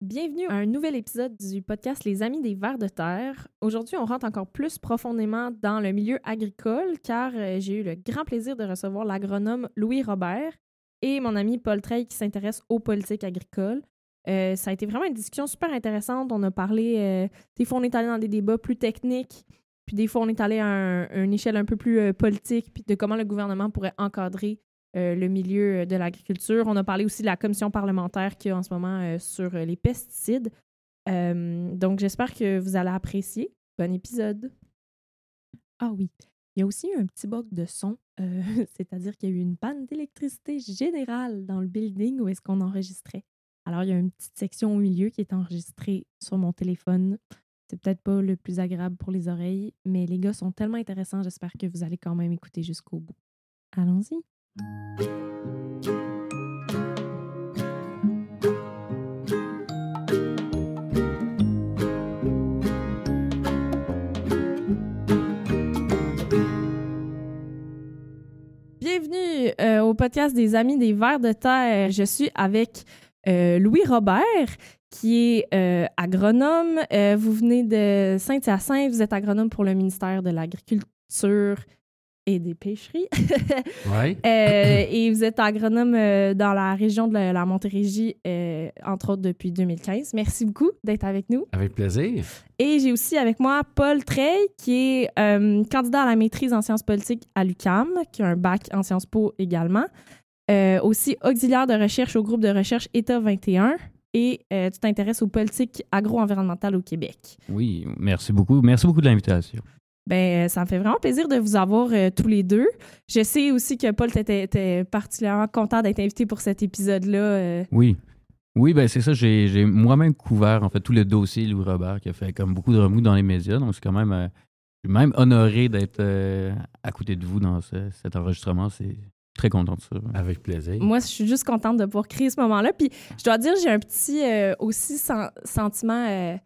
Bienvenue à un nouvel épisode du podcast Les Amis des Vers de Terre. Aujourd'hui, on rentre encore plus profondément dans le milieu agricole car euh, j'ai eu le grand plaisir de recevoir l'agronome Louis Robert et mon ami Paul Trey qui s'intéresse aux politiques agricoles. Euh, ça a été vraiment une discussion super intéressante. On a parlé, euh, des fois on est allé dans des débats plus techniques, puis des fois on est allé à, une échelle un peu plus politique, puis de comment le gouvernement pourrait encadrer euh, le milieu euh, de l'agriculture. On a parlé aussi de la commission parlementaire qui est en ce moment euh, sur les pesticides. donc, j'espère que vous allez apprécier. Bon épisode. Ah oui, il y a aussi eu un petit bug de son, c'est-à-dire qu'il y a eu une panne d'électricité générale dans le building où est-ce qu'on enregistrait. Alors, il y a une petite section au milieu qui est enregistrée sur mon téléphone. C'est peut-être pas le plus agréable pour les oreilles, mais les gars sont tellement intéressants, j'espère que vous allez quand même écouter jusqu'au bout. Allons-y. Bienvenue euh, au podcast des Amis des Vers de Terre. Je suis avec euh, Louis Robert, qui est euh, agronome. vous venez de Saint-Hyacinthe, vous êtes agronome pour le ministère de l'Agriculture et des pêcheries. ouais. Euh, et vous êtes agronome euh, dans la région de la, Montérégie, euh, entre autres depuis 2015. Merci beaucoup d'être avec nous. Avec plaisir. Et j'ai aussi avec moi Paul Trey, qui est candidat à la maîtrise en sciences politiques à l'UCAM, qui a un bac en sciences po également. aussi auxiliaire de recherche au groupe de recherche État 21 et tu t'intéresses aux politiques agro-environnementales au Québec. Oui, merci beaucoup. Merci beaucoup de l'invitation. Ben, euh, ça me fait vraiment plaisir de vous avoir euh, tous les deux. Je sais aussi que Paul était particulièrement content d'être invité pour cet épisode-là. Euh. Oui. Oui, ben c'est ça. J'ai moi-même couvert en fait tout le dossier Louis Robert qui a fait comme beaucoup de remous dans les médias. Donc c'est quand même, je suis même honoré d'être à côté de vous dans cet enregistrement. C'est très content de ça. Avec plaisir. Moi, je suis juste contente de pouvoir créer ce moment-là. Puis je dois dire, j'ai un petit aussi sentiment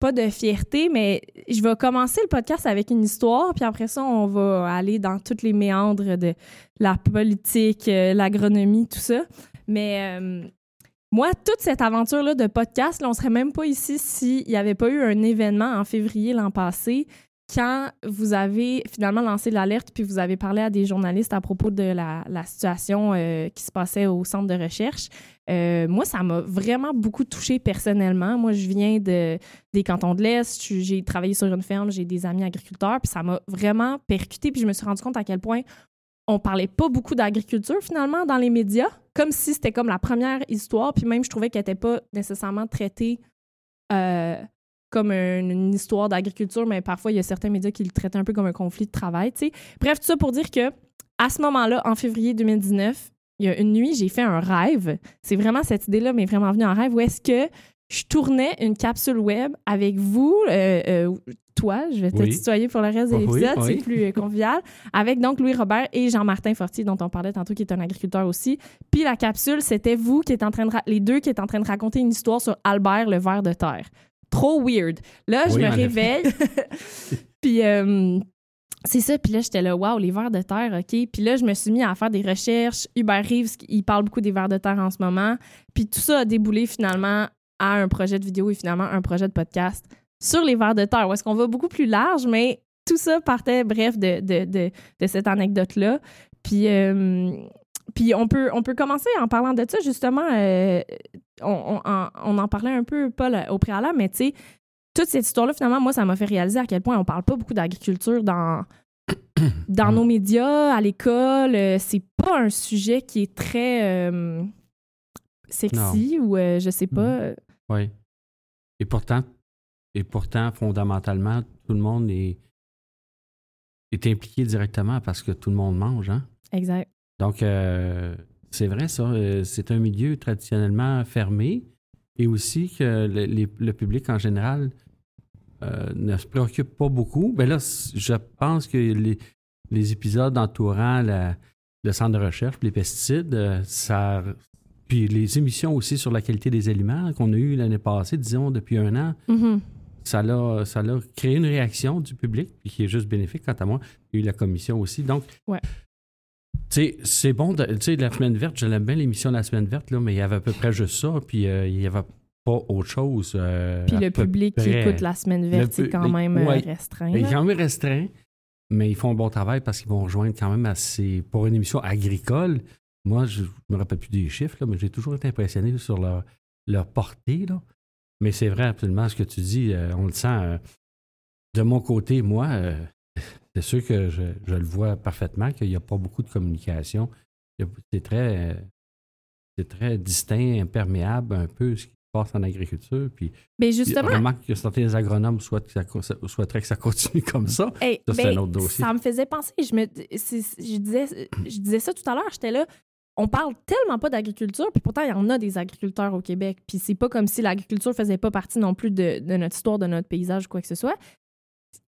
pas de fierté, mais je vais commencer le podcast avec une histoire, puis après ça, on va aller dans toutes les méandres de la politique, euh, l'agronomie, tout ça. Mais euh, moi, toute cette aventure-là de podcast, là, on serait même pas ici s'il n'y avait pas eu un événement en février l'an passé quand vous avez finalement lancé l'alerte puis vous avez parlé à des journalistes à propos de la, situation euh, qui se passait au centre de recherche, euh, moi, ça m'a vraiment beaucoup touché personnellement. Moi, je viens de, des cantons de l'Est, j'ai travaillé sur une ferme, j'ai des amis agriculteurs, puis ça m'a vraiment percuté, puis je me suis rendu compte à quel point on parlait pas beaucoup d'agriculture finalement dans les médias, comme si c'était comme la première histoire, puis même je trouvais qu'elle n'était pas nécessairement traitée euh, comme une, histoire d'agriculture, mais parfois il y a certains médias qui le traitent un peu comme un conflit de travail. Bref, tout ça pour dire que à ce moment-là, en février 2019, il y a une nuit, j'ai fait un rêve. C'est vraiment cette idée-là, mais vraiment venue en rêve où est-ce que je tournais une capsule web avec vous, euh, euh, toi, je vais te tutoyer pour le reste de l'épisode, c'est plus euh, convivial, avec donc Louis Robert et Jean-Martin Fortier, dont on parlait tantôt, qui est un agriculteur aussi. Puis la capsule, c'était vous qui êtes en train de les deux qui êtes en train de raconter une histoire sur Albert le ver de terre trop weird. Là, je me réveille. puis euh, c'est ça. Puis là, j'étais là, waouh, les vers de terre, OK. Puis là, je me suis mis à faire des recherches. Hubert Reeves, il parle beaucoup des vers de terre en ce moment. Puis tout ça a déboulé finalement à un projet de vidéo et finalement un projet de podcast sur les vers de terre. Où est-ce qu'on va beaucoup plus large, mais tout ça partait, bref, de, cette anecdote-là. Puis, euh, puis on peut, on peut commencer en parlant de ça, justement. Euh, on, en parlait un peu, pas au préalable, mais tu sais, toute cette histoire-là, finalement, moi, ça m'a fait réaliser à quel point on parle pas beaucoup d'agriculture dans, dans nos médias, à l'école. Euh, c'est pas un sujet qui est très euh, sexy ou je sais pas. Mm. Oui. Et pourtant, et pourtant, fondamentalement, tout le monde est, est impliqué directement parce que tout le monde mange, hein? Exact. Donc, euh, c'est vrai, ça. Euh, c'est un milieu traditionnellement fermé et aussi que le, public en général euh, ne se préoccupe pas beaucoup. Mais ben là, je pense que les, épisodes entourant le centre de recherche, les pesticides, ça, puis les émissions aussi sur la qualité des aliments qu'on a eues l'année passée, disons depuis un an, mm-hmm. ça, a, ça a créé une réaction du public, puis qui est juste bénéfique quant à moi. Il y a eu la commission aussi. Donc, ouais c'est bon, tu sais, la semaine verte, je l'aime bien l'émission de la semaine verte, là, mais il y avait à peu près juste ça, puis euh, il y avait pas autre chose. euh, Puis le public qui écoute la semaine verte, c'est quand même euh, ouais. restreint. Il est quand même restreint, mais ils font un bon travail parce qu'ils vont rejoindre quand même assez. Pour une émission agricole, moi, je ne me rappelle plus des chiffres, là, mais j'ai toujours été impressionné sur leur, leur portée. Là. Mais c'est vrai absolument ce que tu dis, euh, on le sent. euh, de mon côté, moi, c'est sûr que je, je le vois parfaitement qu'il n'y a pas beaucoup de communication. C'est très, c'est très distinct, imperméable un peu ce qui se passe en agriculture. Puis Mais justement, vraiment que certains agronomes souhaitent que ça co- ça- souhaiteraient que ça continue comme ça. Hey, Ça, c'est ben, un autre dossier. Ça me faisait penser. Je, me, je, disais, je disais ça tout à l'heure. J'étais là. On parle tellement pas d'agriculture, puis pourtant, il y en a des agriculteurs au Québec. Puis c'est pas comme si l'agriculture faisait pas partie non plus de, de notre histoire, de notre paysage ou quoi que ce soit.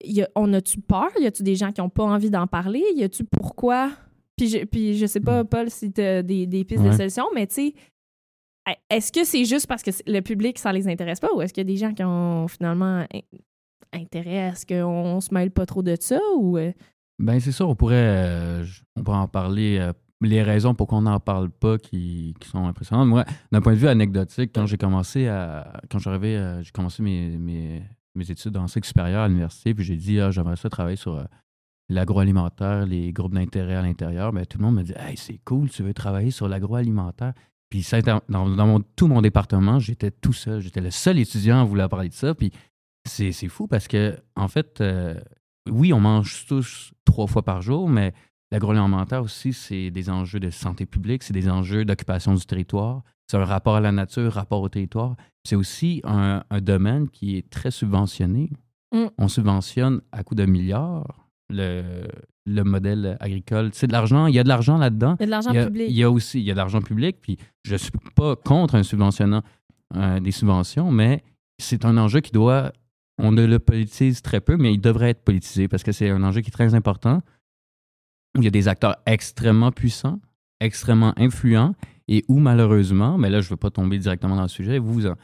Y a- on a-tu peur? Y a-tu des gens qui ont pas envie d'en parler? Y a-tu pourquoi? Puis je, puis je sais pas, Paul, si t'as des, des pistes de Ouais. solutions, mais tu sais, est-ce que c'est juste parce que le public, ça les intéresse pas ou est-ce qu'il y a des gens qui ont finalement in- intérêt à ce qu'on se mêle pas trop de ça ou. euh, Ben c'est ça, on pourrait, euh, on pourrait en parler. euh, les raisons pour qu'on n'en parle pas qui, qui sont impressionnantes. Moi, d'un point de vue anecdotique, quand j'ai commencé à. Quand j'arrivais, j'ai commencé mes, mes, mes études en supérieur à l'université, puis j'ai dit, ah, j'aimerais ça travailler sur euh, l'agroalimentaire, les groupes d'intérêt à l'intérieur. Ben, tout le monde me dit, hey, c'est cool, tu veux travailler sur l'agroalimentaire. Puis dans, tout mon département, j'étais tout seul. J'étais le seul étudiant à vouloir parler de ça. Puis c'est c'est fou parce que, en fait, euh, oui, on mange tous trois fois par jour, mais l'agroalimentaire aussi, c'est des enjeux de santé publique, c'est des enjeux d'occupation du territoire, c'est un rapport à la nature, rapport au territoire. C'est aussi un, un domaine qui est très subventionné. Mm. On subventionne à coût de milliards le, le modèle agricole. C'est de l'argent, il y a de l'argent là-dedans. Il y a de l'argent public. il y a aussi il y a de l'argent public, puis je ne suis pas contre un subventionnant euh, des subventions, mais c'est un enjeu qui doit, on ne le politise très peu, mais il devrait être politisé parce que c'est un enjeu qui est très important, il y a des acteurs extrêmement puissants, extrêmement influents, et où malheureusement, mais là je ne veux pas tomber directement dans le sujet, vous, en-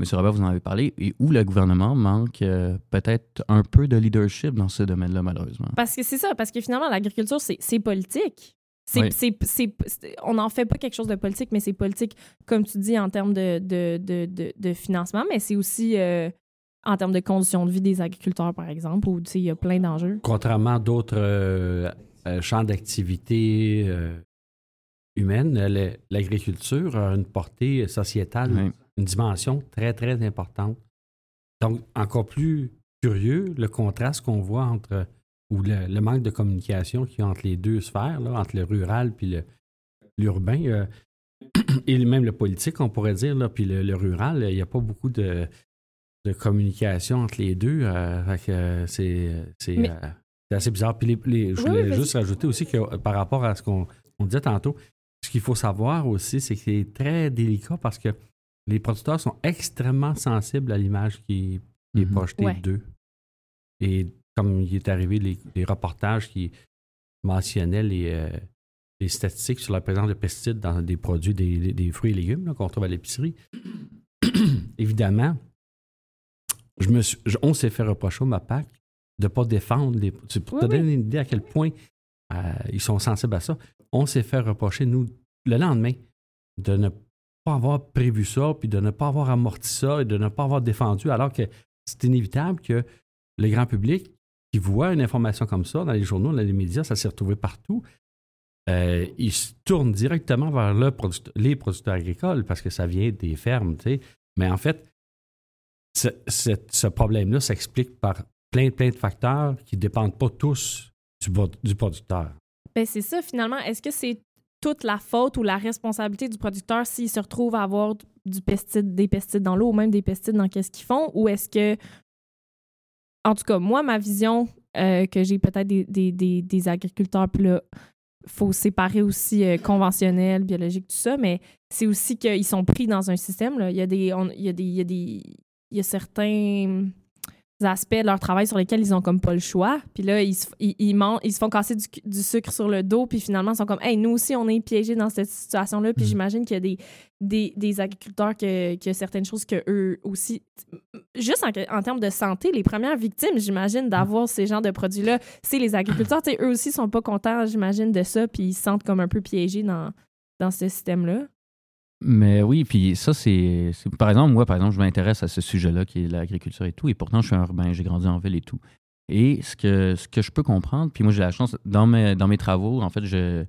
M. Robert, vous en avez parlé, et où le gouvernement manque euh, peut-être un peu de leadership dans ce domaine-là, malheureusement. Parce que c'est ça, parce que finalement, l'agriculture, c'est c'est politique. C'est, Oui. c'est- c'est- c'est- on n'en fait pas quelque chose de politique, mais c'est politique, comme tu dis, en termes de, de, de, de- de financement, mais c'est aussi euh, en termes de conditions de vie des agriculteurs, par exemple, où tu sais, il y a plein d'enjeux. Contrairement à d'autres euh, euh, champs d'activité euh, humaine, euh, l'agriculture a une portée sociétale, Oui. une dimension très, très importante. Donc, encore plus curieux, le contraste qu'on voit entre, ou le, le manque de communication qu'il y a entre les deux sphères, là, entre le rural puis le- l'urbain, euh, et même le politique, on pourrait dire, là, puis le, le rural, il n'y a pas beaucoup de, de communication entre les deux. fait que, euh, c'est c'est, assez bizarre. Puis les- les- je voulais oui, juste rajouter aussi que euh, par rapport à ce qu'on on disait tantôt, ce qu'il faut savoir aussi, c'est que c'est très délicat parce que les producteurs sont extrêmement sensibles à l'image qui, qui est Mhm. projetée Ouais. d'eux. Et comme il est arrivé, les, les reportages qui mentionnaient les, euh, les statistiques sur la présence de pesticides dans des produits, des, des fruits et légumes qu'on trouve à l'épicerie, évidemment, je me suis- je- on s'est fait reprocher au MAPAC de ne pas défendre les. c'est Pour te oui. donner une idée à quel point euh, ils sont sensibles à ça, on s'est fait reprocher, nous, le lendemain, de ne pas avoir prévu ça, puis de ne pas avoir amorti ça et de ne pas avoir défendu, alors que c'est inévitable que le grand public qui voit une information comme ça dans les journaux, dans les médias, ça s'est retrouvé partout. euh, il se tourne directement vers le les producteurs agricoles parce que ça vient des fermes, tu sais. Mais en fait, ce, ce- ce problème-là s'explique par plein, plein de facteurs qui ne dépendent pas tous du, du producteur. Ben, c'est ça, finalement. Est-ce que c'est toute la faute ou la responsabilité du producteur s'il se retrouve à avoir du pesticide, des pesticides dans l'eau ou même des pesticides dans qu'est-ce qu'ils font? Ou est-ce que, en tout cas, moi, ma vision euh, que j'ai peut-être des, des, des, des agriculteurs, puis là, faut séparer aussi euh, conventionnel, biologique, tout ça, mais c'est aussi qu'ils sont pris dans un système. Là. Il, y a des, on- il, y a des, il, y a des, il y a certains aspects de leur travail sur lesquels ils ont comme pas le choix. Puis là, ils se, ils, ils mangent- ils se font casser du, du sucre sur le dos, puis finalement, ils sont comme, hey, nous aussi, on est piégés dans cette situation-là. Puis Mhm. j'imagine qu'il y a des, des, des agriculteurs que, a certaines choses que eux aussi. Juste en, en termes de santé, les premières victimes, j'imagine, d'avoir ces genres de produits-là, c'est les agriculteurs. Eux aussi sont pas contents, j'imagine, de ça, puis ils se sentent comme un peu piégés dans, dans ce système-là. Mais oui, puis ça, c'est. Par exemple, moi, par exemple, je m'intéresse à ce sujet-là qui est l'agriculture et tout, et pourtant, je suis un urbain, j'ai grandi en ville et tout. Et ce que, ce que je peux comprendre, puis moi, j'ai la chance, dans mes, dans mes travaux, en fait, je,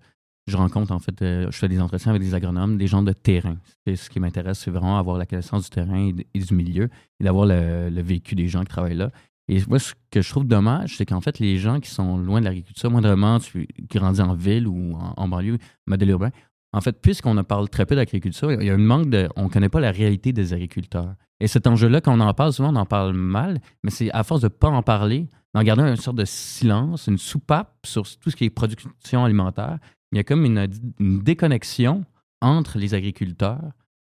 je rencontre, en fait, euh, je fais des entretiens avec des agronomes, des gens de terrain. Ce qui m'intéresse, c'est vraiment avoir la connaissance du terrain et du milieu, et d'avoir le, le vécu des gens qui travaillent là. Et moi, ce que je trouve dommage, c'est qu'en fait, les gens qui sont loin de l'agriculture, moindrement, tu grandis en ville ou en, en banlieue, modèle urbain, en fait, puisqu'on parle très peu d'agriculture, il y a un manque de. On ne connaît pas la réalité des agriculteurs. Et cet enjeu-là, quand on en parle, souvent, on en parle mal, mais c'est à force de ne pas en parler, d'en garder une sorte de silence, une soupape sur tout ce qui est production alimentaire, il y a comme une déconnexion entre les agriculteurs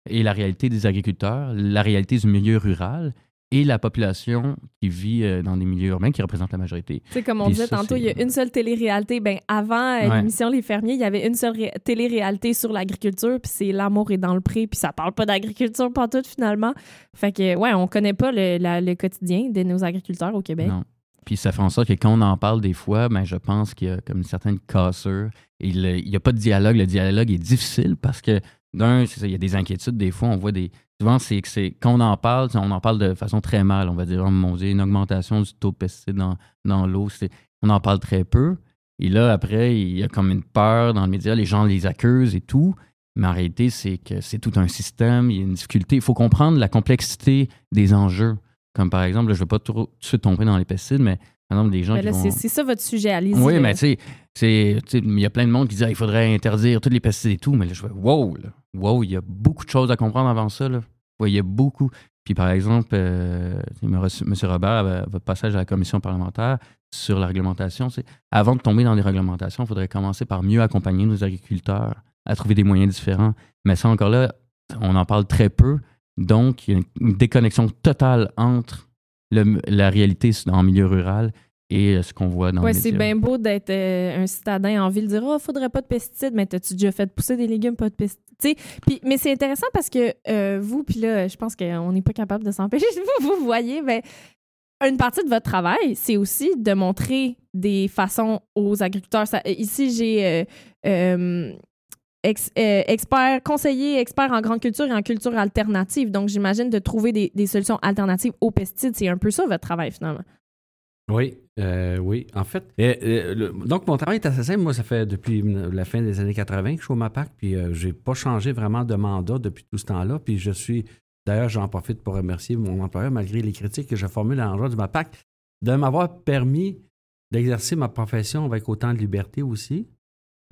et la réalité des agriculteurs, la réalité du milieu rural et la population qui vit euh, dans des milieux urbains qui représentent la majorité. Sais, comme on disait ça, tantôt, il y a c'est- une seule télé-réalité. Ben, avant euh, Ouais. l'émission Les Fermiers, il y avait une seule ré- télé-réalité sur l'agriculture, puis c'est L'amour est dans le pré, puis ça parle pas d'agriculture pas tout finalement. Fait que, ouais, on connaît pas le, la- le quotidien de nos agriculteurs au Québec. Non. Puis ça fait en sorte que quand on en parle des fois, ben, je pense qu'il y a comme une certaine cassure. Il n'y a pas de dialogue. Le dialogue est difficile parce que, d'un, c'est il y a des inquiétudes. Des fois, on voit des. Souvent, c'est que c'est. Quand on en parle, on en parle de façon très mal. On va dire, oh mon Dieu, une augmentation du taux de pesticides dans, dans l'eau. On en parle très peu. Et là, après, il y a comme une peur dans le média. Les gens les accusent et tout. Mais en réalité, c'est que c'est tout un système. Il y a une difficulté. Il faut comprendre la complexité des enjeux. Comme par exemple, là, je ne vais pas trop tout de suite tomber dans les pesticides, mais par exemple, des gens Mais qui là, vont... c'est ça votre sujet, allez-y. Oui, mais tu sais, c'est- tu sais, il y a plein de monde qui dit ah, il faudrait interdire tous les pesticides et tout, mais là, je fais wow, là, wow, il y a beaucoup de choses à comprendre avant ça. Là. Il y a beaucoup. Puis par exemple, euh, M. Robert, votre passage à la commission parlementaire sur la réglementation, c'est avant de tomber dans les réglementations, il faudrait commencer par mieux accompagner nos agriculteurs à trouver des moyens différents. Mais ça, encore là, on en parle très peu. Donc, il y a une- déconnexion totale entre la réalité en milieu rural et euh, ce qu'on voit dans Ouais, les c'est bien beau d'être euh, un citadin en ville, dire Oh, faudrait pas de pesticides, mais t'as-tu déjà fait pousser des légumes, pas de pesticides? Mais c'est intéressant parce que euh, vous, puis là, je pense qu'on n'est pas capable de s'empêcher. vous, vous voyez, ben, une partie de votre travail, c'est aussi de montrer des façons aux agriculteurs. Ça- ici, j'ai euh, euh, ex- euh, expert, conseiller, expert en grande culture et en culture alternative. Donc, j'imagine de trouver des, des solutions alternatives aux pesticides. C'est un peu ça votre travail, finalement. Oui, euh, oui. En fait, euh, euh, le- donc mon travail est assez simple. Moi, ça fait depuis la fin des années 80 que je suis au MAPAC, puis euh, j'ai pas changé vraiment de mandat depuis tout ce temps-là. Puis je suis, d'ailleurs, j'en profite pour remercier mon employeur, malgré les critiques que je formule à l'endroit du MAPAC, de m'avoir permis d'exercer ma profession avec autant de liberté aussi.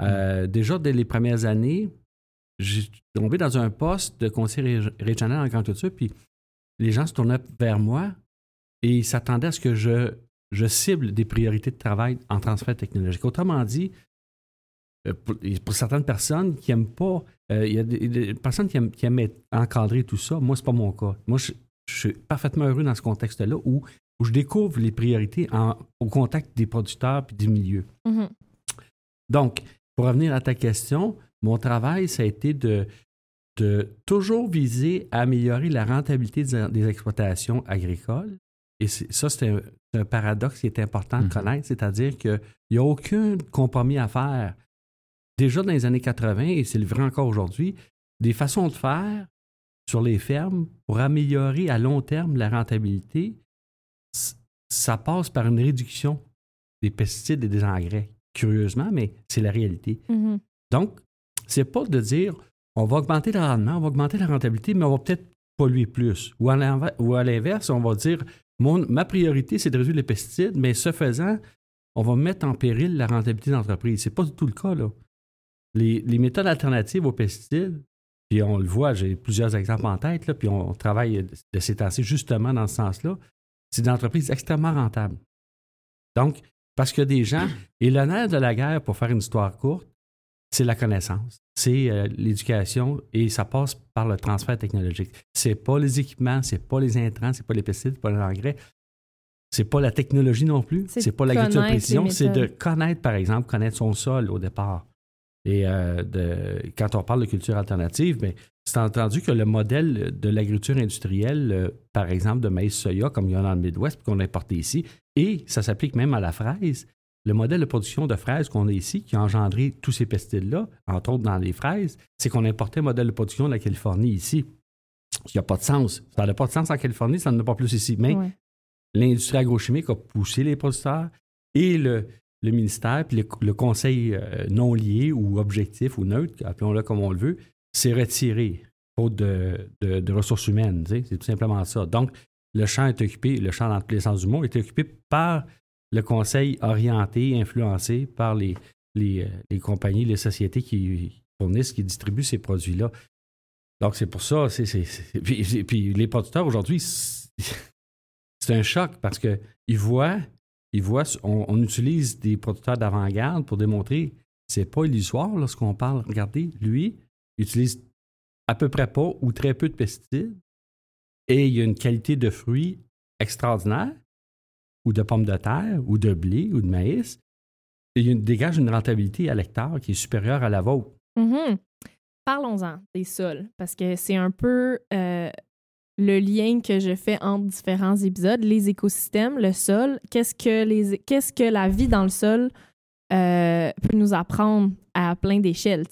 Euh, Déjà, dès les premières années, j'ai tombé dans un poste de conseiller rég- régional en grande culture, puis les gens se tournaient vers moi et ils s'attendaient à ce que je je cible des priorités de travail en transfert technologique. Autrement dit, euh, pour, pour certaines personnes qui n'aiment pas, euh, il y a des, des personnes qui aiment, qui aiment être encadrées tout ça. Moi, ce n'est pas mon cas. Moi, je, je suis parfaitement heureux dans ce contexte-là où, où je découvre les priorités en- au contact des producteurs et du milieu. Mhm. Donc, pour revenir à ta question, mon travail, ça a été de, de toujours viser à améliorer la rentabilité des, des exploitations agricoles. Et ça, un, c'est un paradoxe qui est important de Mhm. connaître, c'est-à-dire qu'il n'y a aucun compromis à faire. Déjà dans les années 80, et c'est le vrai encore aujourd'hui, des façons de faire sur les fermes pour améliorer à long terme la rentabilité, ça passe par une réduction des pesticides et des engrais. Curieusement, mais c'est la réalité. Mhm. Donc, c'est pas de dire on va augmenter le rendement, on va augmenter la rentabilité, mais on va peut-être polluer plus. Ou à l'inverse, on va dire ma priorité, c'est de réduire les pesticides, mais ce faisant, on va mettre en péril la rentabilité d'entreprise. C'est pas du tout le cas, là. Les, les méthodes alternatives aux pesticides, puis on le voit, j'ai plusieurs exemples en tête, puis on, travaille de ces temps-ci justement dans ce sens-là, c'est des entreprises extrêmement rentables. Donc, parce que des gens, et le nerf de la guerre, pour faire une histoire courte, c'est la connaissance, c'est euh, l'éducation et ça passe par le transfert technologique. C'est pas les équipements, c'est pas les intrants, c'est pas les pesticides, c'est pas les engrais, c'est pas la technologie non plus, C'est pas l'agriculture précision, c'est de connaître par exemple, connaître son sol au départ. Et euh, de, quand on parle de culture alternative, ben, c'est entendu que le modèle de l'agriculture industrielle, euh, par exemple de maïs soya, comme il y en a dans le Midwest, puis qu'on a importé ici, et ça s'applique même à la fraise, le modèle de production de fraises qu'on a ici, qui a engendré tous ces pesticides-là, entre autres dans les fraises, c'est qu'on importait un modèle de production de la Californie ici. Il n'y a pas de sens. Ça n'a pas de sens en Californie, ça n'en a pas plus ici. Mais Ouais. l'industrie agrochimique a poussé les producteurs et le, le ministère, puis le, le conseil euh, non lié ou objectif ou neutre, appelons-le comme on le veut, s'est retiré faute de, de- de ressources humaines. C'est tout simplement ça. Donc, le champ est occupé, le champ dans tous les sens du mot, est occupé par le conseil orienté, influencé par euh, les compagnies, les sociétés qui fournissent, qui distribuent ces produits-là. Donc, c'est pour ça. c'est puis, puis les producteurs aujourd'hui, c'est un choc parce qu'ils voient, ils voient on, on utilise des producteurs d'avant-garde pour démontrer c'est pas illusoire lorsqu'on parle. Regardez, lui, il utilise à peu près pas ou très peu de pesticides et il y a une qualité de fruits extraordinaire ou de pommes de terre ou de blé ou de maïs. Il dégage une rentabilité à l'hectare qui est supérieure à la vôtre. Mhm. Parlons-en des sols, parce que c'est un peu euh, le lien que je fais entre différents épisodes. Les écosystèmes, le sol, qu'est-ce que, la vie dans le sol euh, peut nous apprendre à plein d'échelles.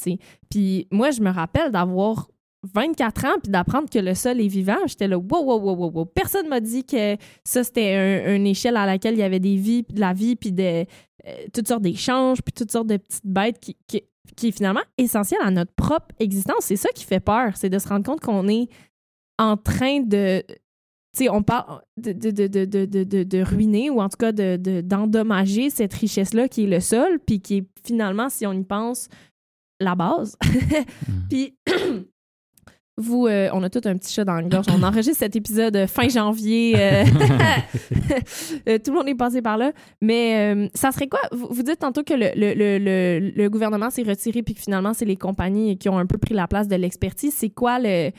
Puis moi, je me rappelle d'avoir 24 ans puis d'apprendre que le sol est vivant. J'étais là, wow, wow, wow, wow, wow. Personne m'a dit que ça, c'était un- une échelle à laquelle il y avait des vies, puis de la vie, puis de, euh, toutes sortes d'échanges, puis toutes sortes de petites bêtes qui, qui, qui est finalement essentiel à notre propre existence. C'est ça qui fait peur, c'est de se rendre compte qu'on est en train de. Tu sais, on parle de, de, de, de, de, de- de- de ruiner ou en tout cas de- de- d'endommager cette richesse-là qui est le sol, puis qui est finalement, si on y pense, la base. puis. Vous, euh, on a tout un petit chat dans la gorge. On enregistre cet épisode euh, fin janvier. euh, tout le monde est passé par là. Mais euh, ça serait quoi? Vous, vous dites tantôt que le, le, le, le, le gouvernement s'est retiré puis que finalement, c'est les compagnies qui ont un peu pris la place de l'expertise. C'est quoi le,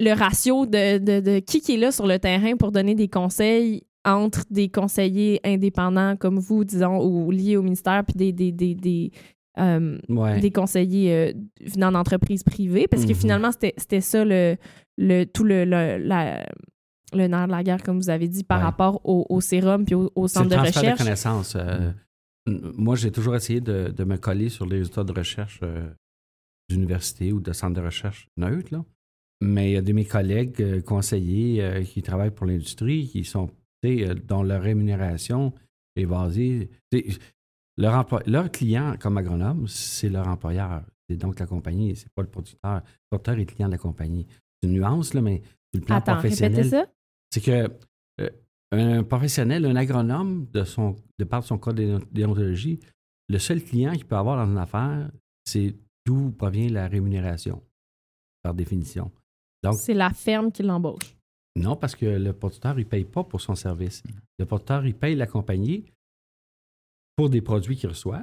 le ratio de, de, de qui qui est là sur le terrain pour donner des conseils entre des conseillers indépendants comme vous, disons, ou liés au ministère, puis des, des, des, des, euh, Ouais. des conseillers euh, venant d'entreprises privées? Parce que Mhm. finalement, c'était c'était ça le, le, tout le, le, la- le nerf de la guerre, comme vous avez dit, par Ouais. rapport au, au sérum puis au, au le centre de transfert de recherche. connaissances. Euh, Moi, j'ai toujours essayé de, de me coller sur les résultats de recherche d'université ou de centres de recherche neutres. là. Mais il y a de mes collègues conseillers qui travaillent pour l'industrie, qui sont, dont leur rémunération est basée. Leur, client comme agronome, c'est leur employeur. C'est donc la compagnie, c'est pas le producteur. Le producteur est client de la compagnie. C'est une nuance, là, mais sur le plan Attends, professionnel répétez ça. c'est que euh, un professionnel, un agronome, de, son, de par son code déon- déontologie, le seul client qu'il peut avoir dans une affaire, c'est d'où provient la rémunération, par définition. Donc, C'est la ferme qui l'embauche. non, parce que le producteur, il ne paye pas pour son service. Le producteur, il paye la compagnie pour des produits qu'il reçoit.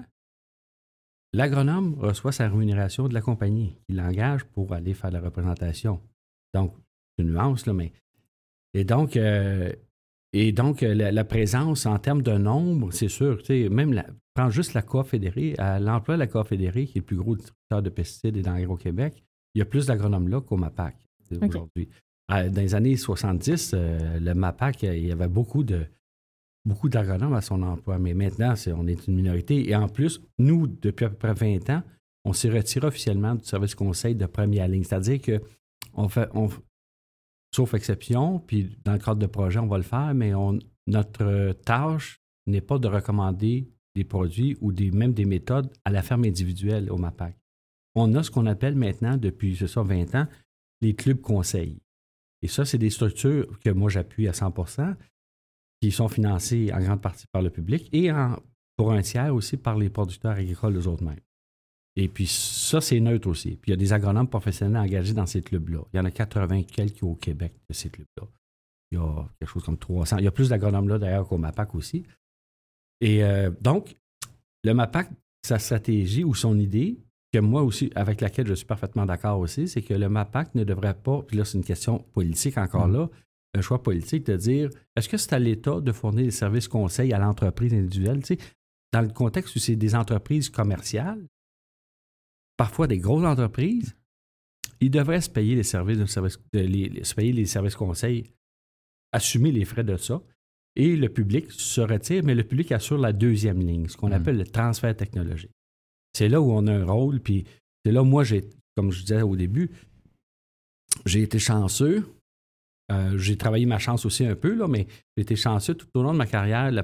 L'agronome reçoit sa rémunération de la compagnie. Il l'engage pour aller faire la représentation. Donc, c'est une nuance, là, mais. Et donc, euh, et donc euh, la, la présence en termes de nombre, c'est sûr, tu sais, même la, prends juste la COA fédérée, à l'emploi de la COA fédérée, qui est le plus gros distributeur de pesticides et d'engrais au Québec, il y a plus d'agronomes là qu'au MAPAC aujourd'hui. Euh, Dans les années 70, euh, le MAPAC, il y avait beaucoup de beaucoup d'agronomes à son emploi, mais maintenant, on est une minorité. Et en plus, nous, depuis à peu près 20 ans, on s'est retiré officiellement du service conseil de première ligne. C'est-à-dire que sauf exception, puis dans le cadre de projet, on va le faire, mais notre euh, tâche n'est pas de recommander des produits ou même des méthodes à la ferme individuelle au MAPAC. On a ce qu'on appelle maintenant, depuis c'est ça, 20 ans, les clubs conseils. Et ça, c'est des structures que moi j'appuie à 100 qui sont financées en grande partie par le public et en- pour un tiers aussi par les producteurs agricoles eux-mêmes. Et puis ça, c'est neutre aussi. Puis il y a des agronomes professionnels engagés dans ces clubs-là. Il y en a 80 quelques au Québec de ces clubs-là. Il y a quelque chose comme 300. Il y a plus d'agronomes là d'ailleurs qu'au MAPAC aussi. Et euh, donc, le MAPAC, sa stratégie ou son idée, que moi aussi, avec laquelle je suis parfaitement d'accord aussi, c'est que le MAPAC ne devrait pas, puis là c'est une question politique encore Mm. là, un choix politique de dire, est-ce que c'est à l'État de fournir des services conseils à l'entreprise individuelle? Tu sais, dans le contexte où c'est des entreprises commerciales, parfois des grosses entreprises, ils devraient se payer les services de service, de- les- les- se payer les services conseils, assumer les frais de ça. et le public se retire, mais le public assure la deuxième ligne, ce qu'on Mm. appelle le transfert technologique. C'est là où on a un rôle, puis c'est là où moi, j'ai, comme je disais au début, j'ai été chanceux. Euh, j'ai travaillé ma chance aussi un peu, là, mais j'ai été chanceux tout au long de ma carrière. la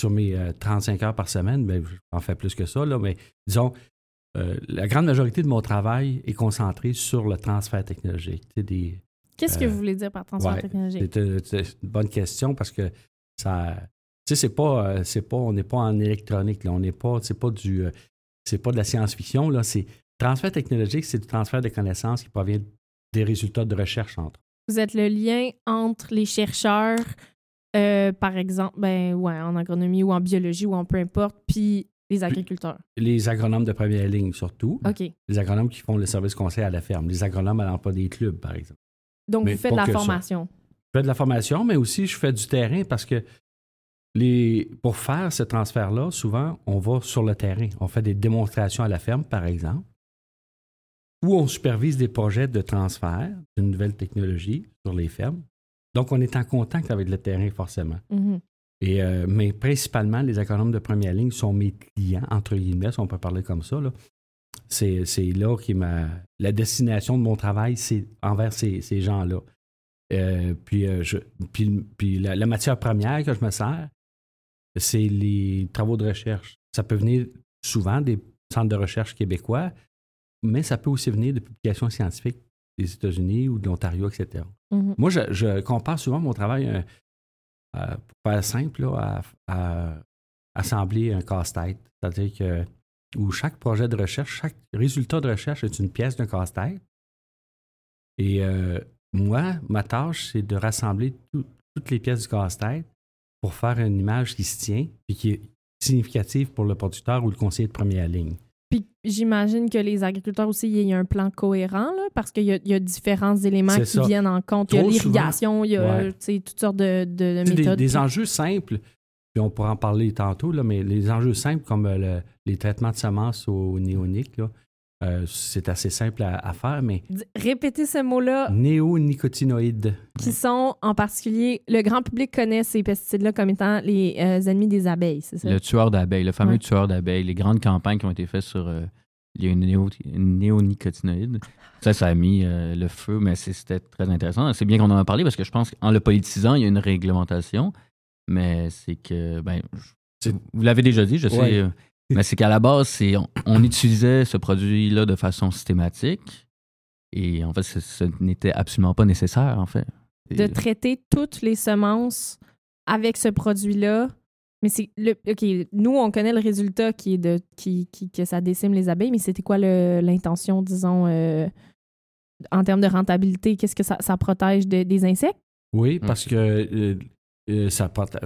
sur mes euh, 35 heures par semaine, ben, j'en fais plus que ça, là, mais disons, euh, la grande majorité de mon travail est concentrée sur le transfert technologique. Tu sais, des, Qu'est-ce que Euh, vous voulez dire par transfert ouais, technologique? c'est euh, une bonne question parce que ça. Tu sais, c'est pas, euh, c'est pas, on n'est pas en électronique, là. On n'est pas, c'est pas du, euh, c'est pas de la science-fiction, là. C'est transfert technologique, c'est du transfert de connaissances qui provient des résultats de recherche entre. Vous êtes le lien entre les chercheurs, euh, par exemple, ben ouais, en agronomie ou en biologie ou en peu importe, puis les agriculteurs. Les agronomes de première ligne, surtout. OK. Les agronomes qui font le service conseil à la ferme. Les agronomes à l'emploi des clubs, par exemple. Donc, Mais vous faites de la ça. formation. Je fais de la formation, mais aussi je fais du terrain parce que les, pour faire ce transfert-là, souvent, on va sur le terrain. On fait des démonstrations à la ferme, par exemple, ou on supervise des projets de transfert d'une nouvelle technologie sur les fermes. Donc, on est en contact avec le terrain, forcément. Mhm. Et, euh, mais principalement, les économes de première ligne sont mes clients, entre guillemets, si on peut parler comme ça. C'est, c'est là qui m'a. La destination de mon travail, c'est envers ces, ces gens-là. Euh, puis euh, je, puis, puis la, la matière première que je me sers, c'est les travaux de recherche. Ça peut venir souvent des centres de recherche québécois, mais ça peut aussi venir de publications scientifiques des États-Unis ou de l'Ontario, etc. Mhm. Moi, je, je compare souvent mon travail, euh, euh, pour faire simple, là, à, à assembler un casse-tête. C'est-à-dire que où chaque projet de recherche, chaque résultat de recherche est une pièce d'un casse-tête. Et euh, moi, ma tâche, c'est de rassembler tout- toutes les pièces du casse-tête pour faire une image qui se tient et qui est significative pour le producteur ou le conseiller de première ligne. J'imagine que les agriculteurs aussi, il y a un plan cohérent, là, parce qu'il y, y a différents éléments qui ça. viennent en compte. Il y a l'irrigation, il y a Ouais. toutes sortes de, des, méthodes. des enjeux simples, puis on pourra en parler tantôt, là, mais les enjeux simples comme euh, le- les traitements de semences au néonique, là, euh, c'est assez simple à, à faire, mais D- Répétez ce mot-là, néonicotinoïdes. qui sont en particulier, le grand public connaît ces pesticides-là comme étant les euh, ennemis des abeilles, c'est ça? Le tueur d'abeilles, le fameux Ouais. tueur d'abeilles, les grandes campagnes qui ont été faites sur euh, les néo- néonicotinoïdes. Ça, ça a mis euh, le feu, mais c'était très intéressant. C'est bien qu'on en a parlé parce que je pense qu'en le politisant, il y a une réglementation, mais c'est que, ben, je- vous l'avez déjà dit, je sais, Ouais. Mais c'est qu'à la base, c'est on, on utilisait ce produit-là de façon systématique et en fait, ce, ce n'était absolument pas nécessaire, en fait. Et- de traiter toutes les semences avec ce produit-là. Mais c'est le. OK, nous, on connaît le résultat qui est de qui, qui- que ça décime les abeilles, mais c'était quoi le- l'intention, disons, euh, en termes de rentabilité? Qu'est-ce que ça, ça protège de- des insectes? Oui, parce que euh, euh, ça protège.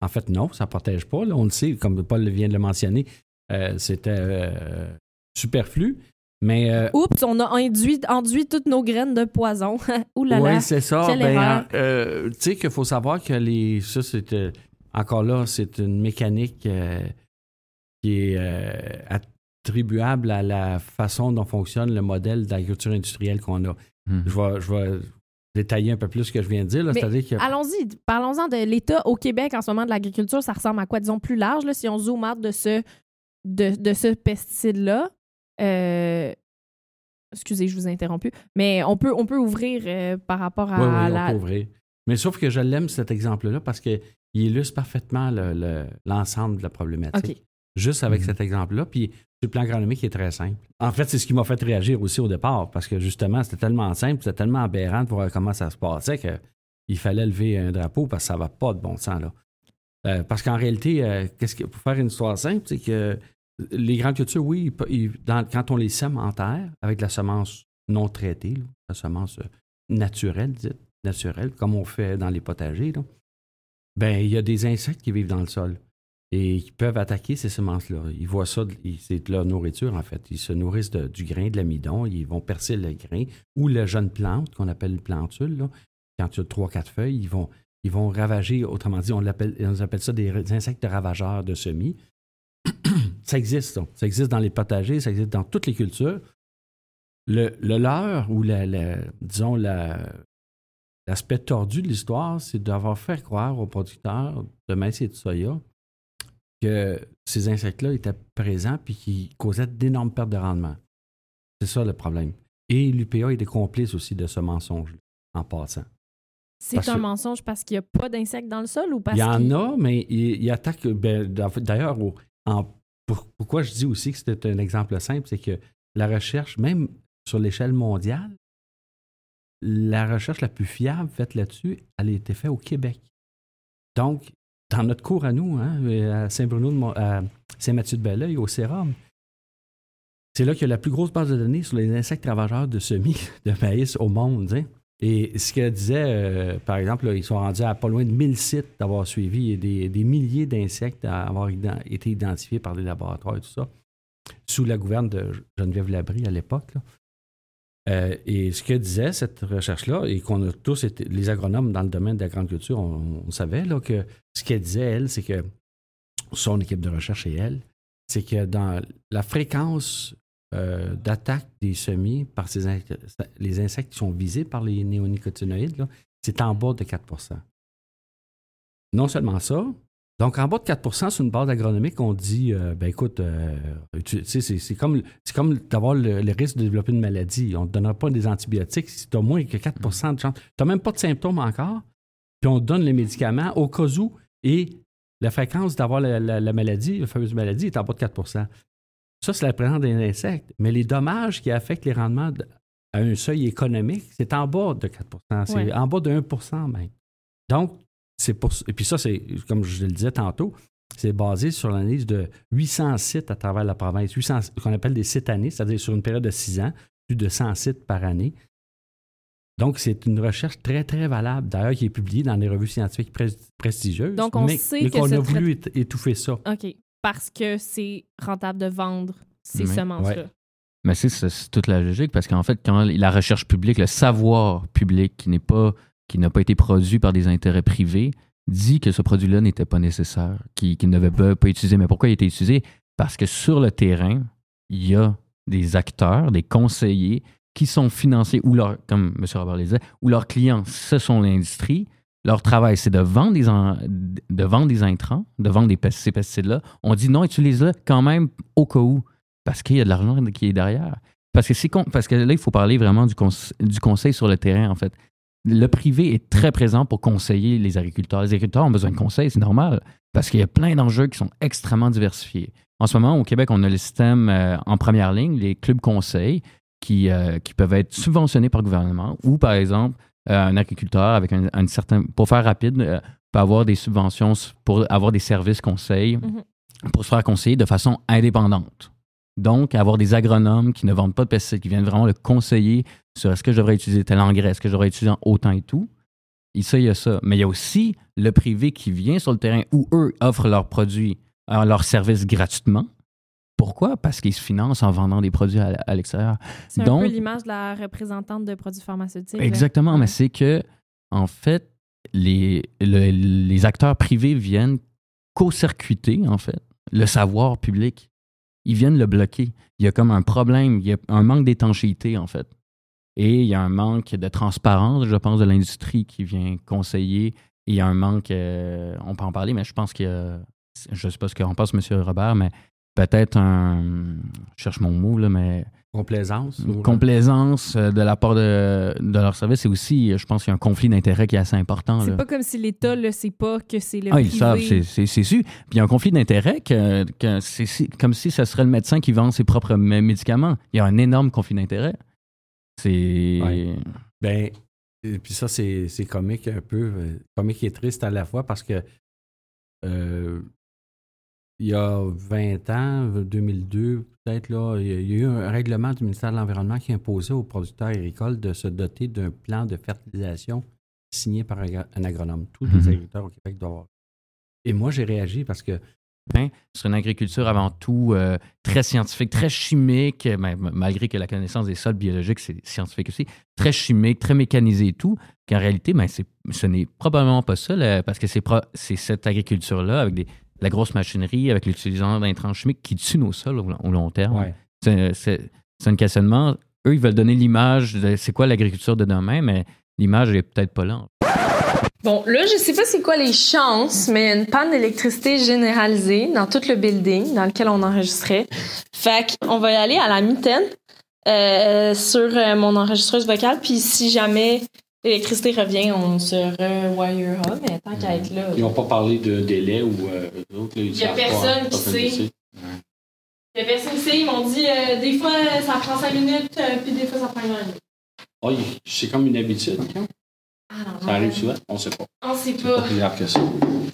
En fait, non, ça ne protège pas. là. on le sait, comme Paul vient de le mentionner, euh, c'était euh, superflu. Mais euh, Oups, on a induit, enduit toutes nos graines de poison. Ouh là là. Oui, c'est ça. Ben, euh, tu sais qu'il faut savoir que les. Ça, c'est. euh, encore là, c'est une mécanique euh, qui est euh, attribuable à la façon dont fonctionne le modèle d'agriculture industrielle qu'on a. Mhm. Je vais, je vais détailler un peu plus ce que je viens de dire. Allons-y, parlons-en de l'État au Québec en ce moment de l'agriculture. Ça ressemble à quoi, disons, plus large, là, si on zoome out de ce, de, de ce pesticide-là? Euh, Excusez, je vous ai interrompu. Mais on peut, on peut ouvrir euh, par rapport à Oui, oui, on peut ouvrir. Mais sauf que je l'aime, cet exemple-là, parce qu'il illustre parfaitement le- le- l'ensemble de la problématique. Juste avec Mhm. cet exemple-là. Puis, sur le plan agronomique, il est très simple. En fait, c'est ce qui m'a fait réagir aussi au départ, parce que justement, c'était tellement simple, c'était tellement aberrant de voir comment ça se passait qu'il fallait lever un drapeau parce que ça va pas de bon sens. Là. Euh, parce qu'en réalité, euh, qu'est-ce que, pour faire une histoire simple, c'est que les grandes cultures, oui, ils dans- quand on les sème en terre avec de la semence non traitée, là, la semence euh, naturelle, dite, naturelle, comme on fait dans les potagers, là, ben, il y a des insectes qui vivent dans le sol et qui peuvent attaquer ces semences-là. Ils voient ça, ils- c'est leur nourriture en fait. Ils se nourrissent de- du grain, de l'amidon, ils vont percer le grain ou la jeune plante qu'on appelle une plantule. Là. Quand tu as trois, quatre feuilles, ils vont, ils vont ravager, autrement dit, on, l'appelle, on appelle ça des, insectes ravageurs de semis. ça existe, ça. Ça existe dans les potagers, ça existe dans toutes les cultures. Le, le leurre ou la, disons la, l'aspect tordu de l'histoire, c'est d'avoir fait croire aux producteurs de maïs et de soya que ces insectes-là étaient présents puis qu'ils causaient d'énormes pertes de rendement. C'est ça le problème. Et l'UPA est des complices aussi de ce mensonge en passant. C'est un que- mensonge parce qu'il n'y a pas d'insectes dans le sol ou parce Il y en qu'il- a, mais il, il attaque. ben, D'ailleurs, pour- pourquoi je dis aussi que c'était un exemple simple, c'est que la recherche, même sur l'échelle mondiale, la recherche la plus fiable faite là-dessus, elle a été faite au Québec. Donc, dans notre cours à nous, hein, à Saint-Bruno, à Saint-Mathieu-de-Belleuil, au Sérum, c'est là qu'il y a la plus grosse base de données sur les insectes ravageurs de semis de maïs au monde. hein. Et ce qu'elle disait, euh, par exemple, ils sont rendus à pas loin de 1000 sites d'avoir suivi et des, milliers d'insectes à avoir été identifiés par des laboratoires et tout ça, sous la gouverne de Geneviève Labrie à l'époque. Euh, et ce que disait cette recherche-là, et qu'on a tous été, les agronomes dans le domaine de la grande culture, on, savait que ce qu'elle disait, elle, c'est que son équipe de recherche et elle, c'est que dans la fréquence euh, d'attaque des semis par ces les insectes qui sont visés par les néonicotinoïdes, c'est en bas de 4% Non seulement ça, donc en bas de 4 sur une base agronomique, on dit, euh, ben écoute, euh, tu sais, c'est comme, c'est comme d'avoir le, le risque de développer une maladie. On ne te donnera pas des antibiotiques si tu as moins que 4 de chance. Tu n'as même pas de symptômes encore, puis on te donne les médicaments au cas où, et la fréquence d'avoir la, la- la maladie, la fameuse maladie, est en bas de 4 Ça, c'est la présence des insectes. Mais les dommages qui affectent les rendements de- à un seuil économique, c'est en bas de 4 C'est Ouais. en bas de 1 même. Donc, c'est pour Et puis ça, c'est, comme je le disais tantôt, c'est basé sur l'analyse de 800 sites à travers la province, 800, ce qu'on appelle des sites années, c'est-à-dire sur une période de 6 ans, plus de 100 sites par année. Donc, c'est une recherche très, très valable, d'ailleurs, qui est publiée dans des revues scientifiques pres- prestigieuses. Donc, on mais, sait mais que qu'on a voulu ét- étouffer ça. OK. Parce que c'est rentable de vendre ces Mais- semences-là. ouais. Mais c'est, c'est c'est toute la logique parce qu'en fait, quand la recherche publique, le savoir public qui n'est pas qui n'a pas été produit par des intérêts privés, dit que ce produit-là n'était pas nécessaire, qu'il, ne devait pas, utiliser. Mais pourquoi il a été utilisé? Parce que sur le terrain, il y a des acteurs, des conseillers qui sont financés, ou leur, comme M. Robert le disait, ou leurs clients, ce sont l'industrie. Leur travail, c'est de vendre des, en- de vendre des intrants, de vendre des, ces pesticides-là. On dit non, utilise-le quand même au cas où parce qu'il y a de l'argent qui est derrière. Parce que, parce que là, il faut parler vraiment du conseil sur le terrain, en fait. Le privé est très présent pour conseiller les agriculteurs. Les agriculteurs ont besoin de conseils, c'est normal, parce qu'il y a plein d'enjeux qui sont extrêmement diversifiés. En ce moment, au Québec, on a le système euh, en première ligne, les clubs conseils, qui, euh, qui peuvent être subventionnés par le gouvernement, ou par exemple, euh, un agriculteur avec un, un certain. Pour faire rapide, peut avoir des subventions pour avoir des services conseils, Mhm. pour se faire conseiller de façon indépendante. Donc, avoir des agronomes qui ne vendent pas de pesticides, qui viennent vraiment le conseiller sur est-ce que je devrais utiliser tel engrais, est-ce que je devrais utiliser en autant et tout. Et ça, il y a ça. Mais il y a aussi le privé qui vient sur le terrain où eux offrent leurs produits, euh, leurs services gratuitement. Pourquoi? Parce qu'ils se financent en vendant des produits à, à l'extérieur. C'est un peu l'image de la représentante de produits pharmaceutiques. Exactement, Ouais. mais c'est que, en fait, les, le- les acteurs privés viennent co-circuiter, en fait, le savoir public. Ils viennent le bloquer. Il y a comme un problème, il y a un manque d'étanchéité, en fait. Et il y a un manque de transparence, je pense, de l'industrie qui vient conseiller. Il y a un manque, euh, on peut en parler, mais je pense y a, je ne sais pas ce qu'en pense M. Robert, mais peut-être un, je cherche mon mot, là, mais Complaisance. ou- complaisance euh, de la part de, de leur service. Et aussi, euh, je pense qu'il y a un conflit d'intérêts qui est assez important. C'est pas comme si l'État ne sait pas que c'est le Ah, ils savent, c'est- c'est c'est sûr. Puis il y a un conflit d'intérêts que, que c'est comme si ce serait le médecin qui vend ses propres mé- médicaments. Il y a un énorme conflit d'intérêts. C'est. Ouais. Ben, et puis ça, c'est c'est comique un peu, euh, comique et triste à la fois parce que euh, il y a 20 ans, 2002 peut-être, là, il y a- eu un règlement du ministère de l'Environnement qui imposait aux producteurs agricoles de se doter d'un plan de fertilisation signé par un agronome. Tous les Mhm. agriculteurs au Québec doivent avoir. Et moi, j'ai réagi parce que sur une agriculture avant tout euh, très scientifique, très chimique, ben, malgré que la connaissance des sols biologiques, c'est scientifique aussi, très chimique, très mécanisé et tout, qu'en réalité, ben, c'est- ce n'est probablement pas ça, là, parce que c'est cette agriculture-là, avec des, la grosse machinerie, avec l'utilisation d'intrants chimiques qui tue nos sols au, au long terme. ouais, C'est c'est- c'est un questionnement. Eux, ils veulent donner l'image de c'est quoi l'agriculture de demain, mais l'image est peut-être pas là. Bon, là, je sais pas c'est quoi les chances, mais une panne d'électricité généralisée dans tout le building dans lequel on enregistrait. Fait qu'on va y aller à la mitaine euh, sur euh, mon enregistreuse vocale. Puis si jamais l'électricité revient, on se rewirera. Mais tant qu'à être là. Ils n'ont pas parlé de délai ou euh, eux autres, là, ils Il y a personne qui sait. Il y a personne qui sait, ils m'ont dit euh, des fois ça prend 5 minutes, euh, puis des fois ça prend une demie. Oh, c'est comme une habitude. hein? Ah non, Ça arrive souvent? On ne sait pas. On sait C'est pas pas. plus grave que ça.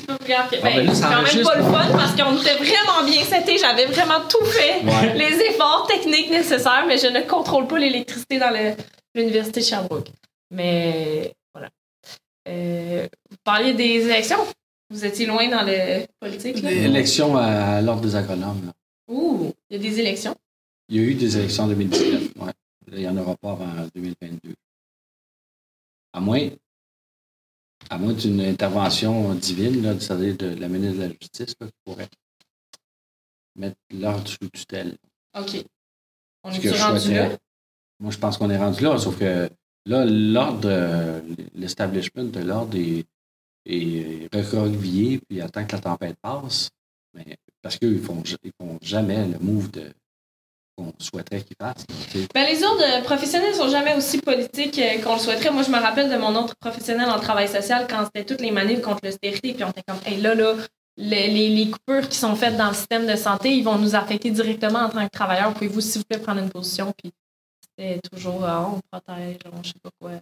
C'est pas plus grave que- Ah, ben Ben, c'est quand même pas le fun parce qu'on était vraiment bien setés. J'avais vraiment tout fait. Ouais. Les efforts techniques nécessaires, mais je ne contrôle pas l'électricité dans l'université de Sherbrooke. Mais voilà. Euh, vous parliez des élections. Vous étiez loin dans le politique. Là? Élection à l'ordre des agronomes. là. Ouh, il y a des élections? Il y a eu des élections en 2019. Ouais. Là, Il n'y en aura pas avant 2022. À moins, à moins d'une intervention divine, là, c'est-à-dire de la ministre de la Justice, là, qui pourrait mettre l'ordre sous tutelle. OK. On est rendu là? Moi, je pense qu'on est rendu là, sauf que là, l'ordre, euh, l'establishment de l'ordre est, est recroquevillé, puis attend que la tempête passe. Mais, parce qu'ils ne font, ils font jamais le move qu'on souhaiterait qu'ils fassent. Ben, les ordres euh, professionnels sont jamais aussi politiques euh, qu'on le souhaiterait. Moi, je me rappelle de mon autre professionnel en travail social quand c'était toutes les manifs contre l'austérité, puis on était comme, là, là, le- les, les coupures qui sont faites dans le système de santé, ils vont nous affecter directement en tant que travailleurs. Pouvez-vous, s'il vous plaît, prendre une position? Puis c'était toujours, ah, on protège, on je sais pas quoi.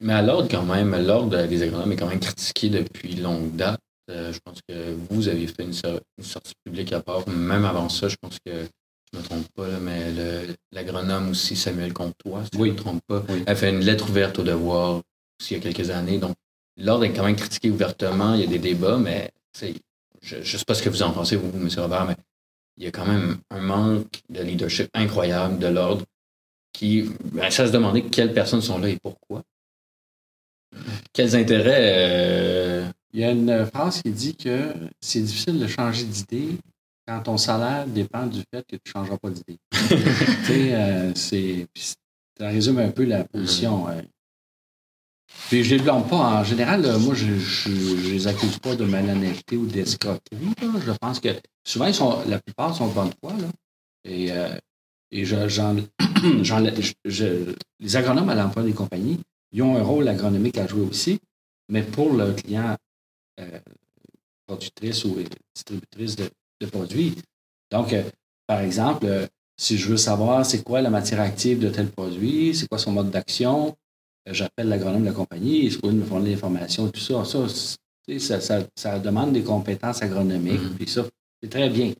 Mais à l'ordre, quand même, l'ordre des agronomes est quand même critiqué depuis longue date. Euh, je pense que vous avez fait une, so- une sortie publique à part. Même avant ça, je pense que je me trompe pas, là, mais le- l'agronome aussi, Samuel Comtois, si Oui. je me trompe pas, Oui. a fait une lettre ouverte au devoir aussi il y a quelques années. Donc, l'ordre est quand même critiqué ouvertement. Il y a des débats, mais je ne sais pas ce que vous en pensez, vous, M. Robert, mais il y a quand même un manque de leadership incroyable de l'ordre qui, ben, ça se demander quelles personnes sont là et pourquoi. Quels intérêts euh, Il y a une phrase qui dit que c'est difficile de changer d'idée quand ton salaire dépend du fait que tu ne changeras pas d'idée. tu sais, euh, c'est, ça résume un peu la position. euh. Puis je ne les blâme pas. En général, là, moi, je ne les accuse pas de malhonnêteté ou d'escroquerie. Je pense que souvent, ils sont, la plupart sont de bonne foi. Là. Et, euh, et je- j'en, j'en- je- je- les agronomes à l'emploi des compagnies, ils ont un rôle agronomique à jouer aussi, mais pour le client euh, productrice ou distributrice de, de produits. Donc, euh, par exemple, euh, si je veux savoir c'est quoi la matière active de tel produit, c'est quoi son mode d'action, j'appelle l'agronome de la compagnie, il se me fournir l'information et tout ça. Ça, demande des compétences agronomiques, Mhm. puis ça, c'est très bien.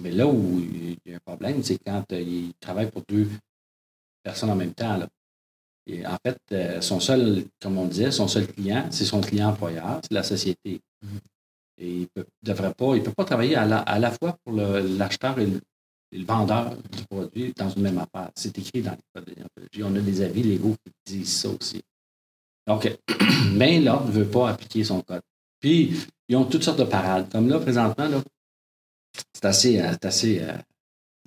Mais là où il y a un problème, c'est quand euh, il travaille pour deux personnes en même temps. Là. Et en fait, euh, son seul, comme on disait, son seul client, c'est son client employeur, c'est la société. Mhm. Et il ne devrait pas, il peut pas travailler à la, à la fois pour l'acheteur et, le et le vendeur du produit dans une même affaire. C'est écrit dans les codes de. On a des avis légaux qui disent ça aussi. Donc, mais l'ordre ne veut pas appliquer son code. Puis, ils ont toutes sortes de parades. Comme là, présentement, là, c'est assez, euh, assez euh,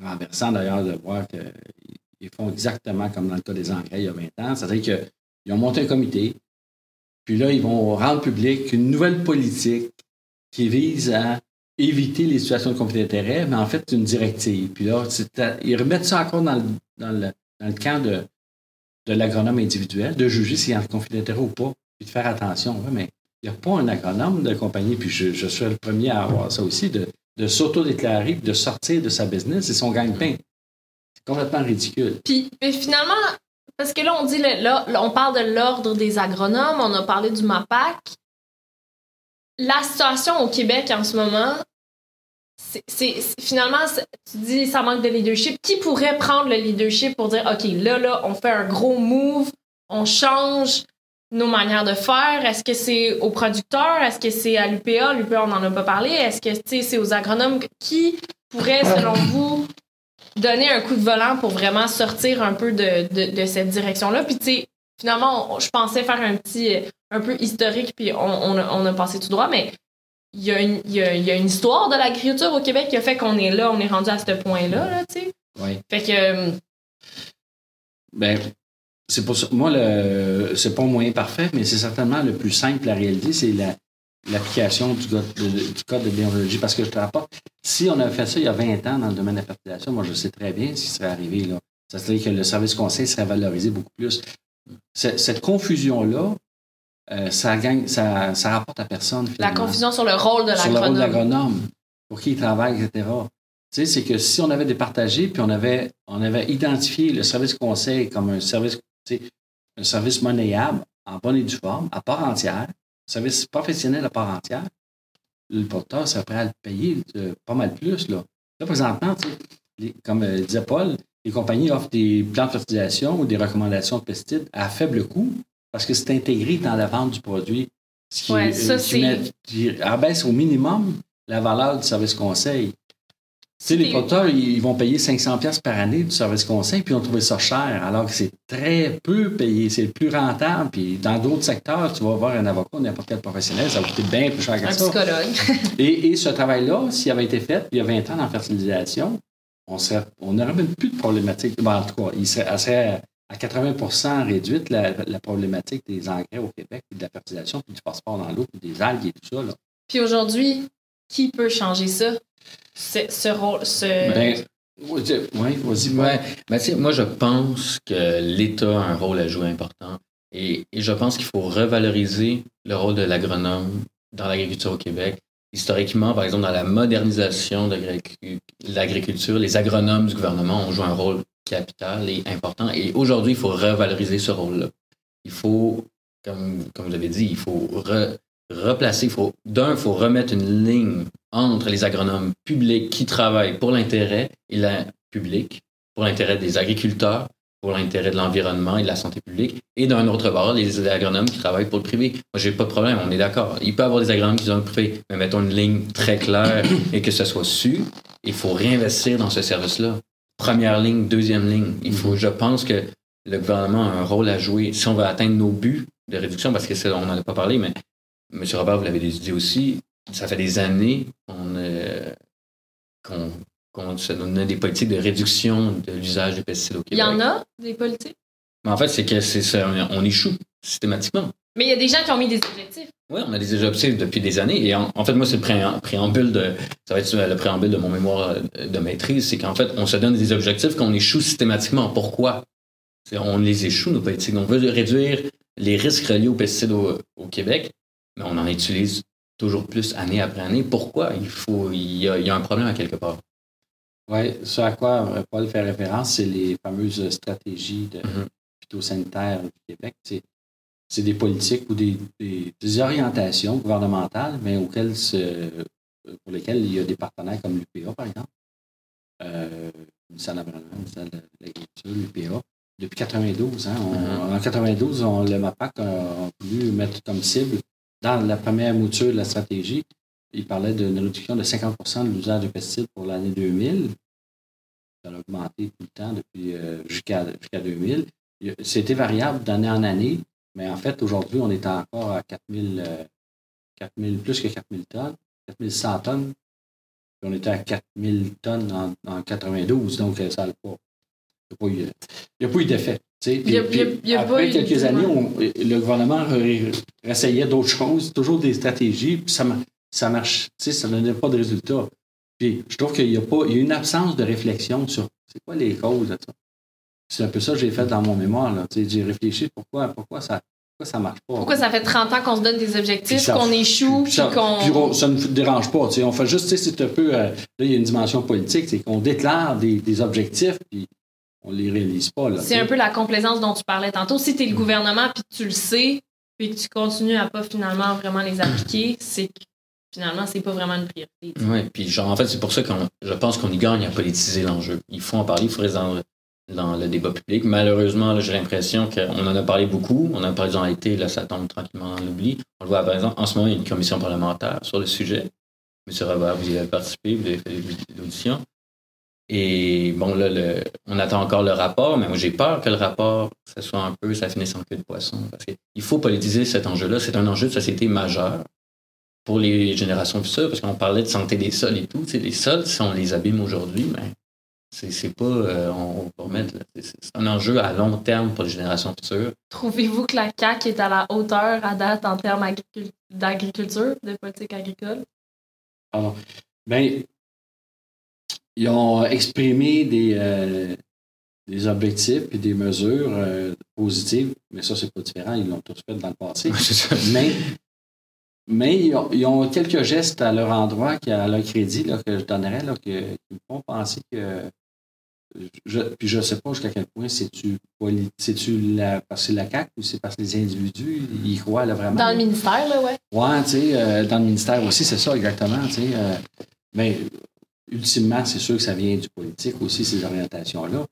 renversant d'ailleurs de voir qu'ils font exactement comme dans le cas des engrais il y a 20 ans. C'est-à-dire qu'ils ont monté un comité, puis là, ils vont rendre public une nouvelle politique qui vise à éviter les situations de conflit d'intérêts, mais en fait, c'est une directive. Puis là, ils remettent ça encore dans le, dans le, dans le camp de, de l'agronome individuel, de juger s'il y a un conflit d'intérêt ou pas, puis de faire attention. Mais il n'y a pas un agronome de compagnie, puis je, je suis le premier à avoir ça aussi, de s'auto-déclarer, de sortir de sa business, c'est son gagne-pain. C'est complètement ridicule. Puis, finalement, parce que là, on dit, là, on parle de l'ordre des agronomes, on a parlé du MAPAC. La situation au Québec en ce moment, c'est finalement, tu dis ça manque de leadership. Qui pourrait prendre le leadership pour dire, OK, là, là, on fait un gros move, on change nos manières de faire? Est-ce que c'est aux producteurs? Est-ce que c'est à l'UPA? L'UPA, on n'en a pas parlé. Est-ce que tu sais, c'est aux agronomes? Qui pourrait, selon vous, donner un coup de volant pour vraiment sortir un peu de, de, de cette direction-là? Puis, tu sais, finalement, on- je pensais faire un petit, euh, un peu historique, puis on, on, a, on a passé tout droit, mais il y, a une, il, y a, il y a une histoire de l'agriculture au Québec qui a fait qu'on est là, on est rendu à ce point-là, là, tu sais. Oui. Fait que, euh, Ben, c'est pour ça. Moi, le, c'est pas un moyen parfait, mais c'est certainement le plus simple, la réalité, c'est la, l'application du code, de, du code de déontologie. Parce que je te rapporte, si on avait fait ça il y a 20 ans dans le domaine de la fertilisation, moi, je sais très bien ce qui serait arrivé, là. Ça serait que le service conseil serait valorisé beaucoup plus. Cette confusion-là, euh, ça gagne, ça, ça rapporte à personne. La confusion sur le rôle de sur le rôle de l'agronome. l'agronome, pour qui il travaille, etc. Tu sais, c'est que si on avait départagé, puis on avait, on avait identifié le service conseil comme un service, sais, un service monnayable, en bonne et due forme, à part entière, un service professionnel à part entière, le porteur serait prêt à le payer euh, pas mal plus. Là, là présentement, les- comme euh, disait Paul, les compagnies offrent des plans de fertilisation ou des recommandations de pesticides à faible coût parce que c'est intégré dans la vente du produit. Ce qui, Ouais, euh, qui c'est- met- qui abaisse au minimum la valeur du service conseil. Tu sais, les producteurs, ils vont payer 500$ piastres par année du service conseil, puis ils ont trouvé ça cher, alors que c'est très peu payé. C'est le plus rentable. Puis dans d'autres secteurs, tu vas voir un avocat ou n'importe quel professionnel, ça va coûter bien plus cher que Un ça. psychologue. Et, et ce travail-là, s'il avait été fait il y a 20 ans dans la fertilisation, on n'aurait même plus de problématique. Ben, en tout cas, il serait, elle serait à 80% réduite la, la problématique des engrais au Québec, puis de la fertilisation, puis du phosphore dans l'eau, puis des algues et tout ça. Là. Puis aujourd'hui, qui peut changer ça? Ce, ce rôle, ce... Ben, oui, vas-y. Ouais, ben, moi, je pense que l'État a un rôle à jouer important. Et, et je pense qu'il faut revaloriser le rôle de l'agronome dans l'agriculture au Québec. Historiquement, par exemple, dans la modernisation de l'agricu- l'agriculture, les agronomes du gouvernement ont joué un rôle capital et important. Et aujourd'hui, il faut revaloriser ce rôle-là. Il faut, comme, comme vous l'avez dit, il faut re- replacer, faut, d'un, il faut remettre une ligne entre les agronomes publics qui travaillent pour l'intérêt et la public, pour l'intérêt des agriculteurs, pour l'intérêt de l'environnement et de la santé publique, et d'un autre bord, les agronomes qui travaillent pour le privé. Moi, j'ai pas de problème, on est d'accord. Il peut y avoir des agronomes qui sont le privé, mais mettons une ligne très claire et que ce soit su. Il faut réinvestir dans ce service-là. Première ligne, deuxième ligne. Il faut, je pense que le gouvernement a un rôle à jouer si on veut atteindre nos buts de réduction, parce que c'est- on n'en a pas parlé, mais M. Robert, vous l'avez dit aussi, ça fait des années qu'on euh, se des politiques de réduction de l'usage des pesticides au Il Québec. y en a, des politiques? Mais en fait, c'est que c'est ça, on échoue systématiquement. Mais il y a des gens qui ont mis des objectifs. Oui, on a des objectifs depuis des années. Et en, en fait, moi, c'est le préam- préambule de. Ça va être le préambule de mon mémoire de maîtrise. C'est qu'en fait, on se donne des objectifs qu'on échoue systématiquement. Pourquoi? On les échoue, nos politiques. On veut réduire les risques reliés aux pesticides au, au Québec, mais on en utilise toujours plus année après année. Pourquoi? Il faut. Il y a, il y a un problème à quelque part. Oui, ce à quoi euh, Paul fait référence, c'est les fameuses stratégies de Mhm. phytosanitaire du Québec. C'est, c'est des politiques ou des, des- des orientations gouvernementales, mais auxquelles se- pour lesquelles il y a des partenaires comme l'UPA, par exemple. Euh, le ministère de ministère de l'Agriculture, l'UPA. Depuis 92, hein, on- Mhm. en 92, on, le MAPAC a, a voulu mettre comme cible, dans la première mouture de la stratégie, il parlait d'une réduction de 50% de l'usage de pesticides pour l'année 2000. Ça a augmenté tout le temps depuis euh, jusqu'à jusqu'à 2000. Il y a- C'était variable d'année en année, mais en fait, aujourd'hui, on est encore à 4000, euh, 4000 plus que 4000 tonnes, 4100 tonnes. On était à 4000 tonnes en, en 92, donc euh, ça n'a pas, il n'y pas eu d'effet. Il y a- Puis- il y a- puis il y a pas après quelques années, on- le gouvernement réessayait d'autres choses, toujours des stratégies, puis ça, ça marche, ça ne donnait pas de résultat. Puis je trouve qu'il y a pas, il y a une absence de réflexion sur c'est quoi les causes de ça. C'est un peu ça que j'ai fait dans mon mémoire. J'ai réfléchi pourquoi, pourquoi ça pourquoi ça marche pas. Pourquoi ça fait 30 ans qu'on se donne des objectifs, qu'on échoue, puis qu'on... ça ne nous dérange pas. On fait juste, c'est un peu. euh, là, il y a une dimension politique, c'est qu'on déclare des, des objectifs, puis on les réalise pas. là, C'est un peu la complaisance dont tu parlais tantôt. Si tu es le gouvernement puis tu le sais, puis que tu continues à pas finalement vraiment les appliquer, c'est que finalement, c'est pas vraiment une priorité. Oui, puis genre, en fait, c'est pour ça que je pense qu'on y gagne à politiser l'enjeu. Il faut en parler, il faut rester dans, le- dans le débat public. Malheureusement, là, j'ai l'impression qu'on en a parlé beaucoup. On en a parlé dans l'été, là, ça tombe tranquillement dans l'oubli. On le voit, par exemple, en ce moment, il y a une commission parlementaire sur le sujet. Monsieur Robert, vous y avez participé, vous avez fait l'audition. Et bon, là, le- on attend encore le rapport, mais moi, j'ai peur que le rapport, ça soit un peu, ça finisse en queue de poisson. Parce qu'il faut politiser cet enjeu-là. C'est un enjeu de société majeur pour les générations futures, parce qu'on parlait de santé des sols et tout. Tu sais, les sols, si on les abîme aujourd'hui, ben, C'est c'est pas. euh, on, on va remettre. c'est- un enjeu à long terme pour les générations futures. Trouvez-vous que la CAQ est à la hauteur à date en termes agricul- d'agriculture, de politique agricole? Ben, ils ont exprimé des, euh, des objectifs et des mesures euh, positives, mais ça, c'est pas différent. Ils l'ont tous fait dans le passé. Mais mais ils, ont, ils ont quelques gestes à leur endroit, qui, à leur crédit, là, que je donnerais, là, que, qui me font penser que. Je, puis je ne sais pas jusqu'à quel point c'est-tu c'est-tu la, parce que c'est la CAQ ou c'est parce que les individus y croient là, vraiment. Dans le ministère, là, ouais. Ouais, tu sais, euh, dans le ministère aussi, c'est ça exactement, tu sais. euh, mais ultimement, c'est sûr que ça vient du politique aussi, ces orientations-là.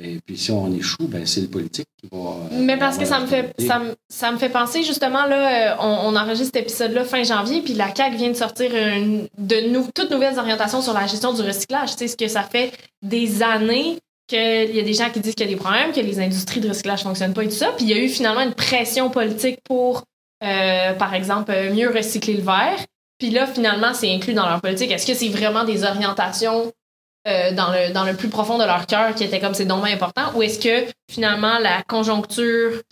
Et puis si on échoue, ben c'est le politique qui va. euh, Mais parce que ça me fait ça me, ça me fait penser justement là, euh, on, on enregistre cet épisode-là fin janvier, puis la CAQ vient de sortir une, de nou- toutes nouvelles orientations sur la gestion du recyclage. Tu sais, ce que ça fait des années qu'il y a des gens qui disent qu'il y a des problèmes, que les industries de recyclage fonctionnent pas et tout ça. Puis il y a eu finalement une pression politique pour, euh, par exemple, mieux recycler le verre. Puis là, finalement, c'est inclus dans leur politique. Est-ce que c'est vraiment des orientations euh, dans, le, dans le plus profond de leur cœur qui étaient comme c'est bien important? Ou est-ce que finalement la conjoncture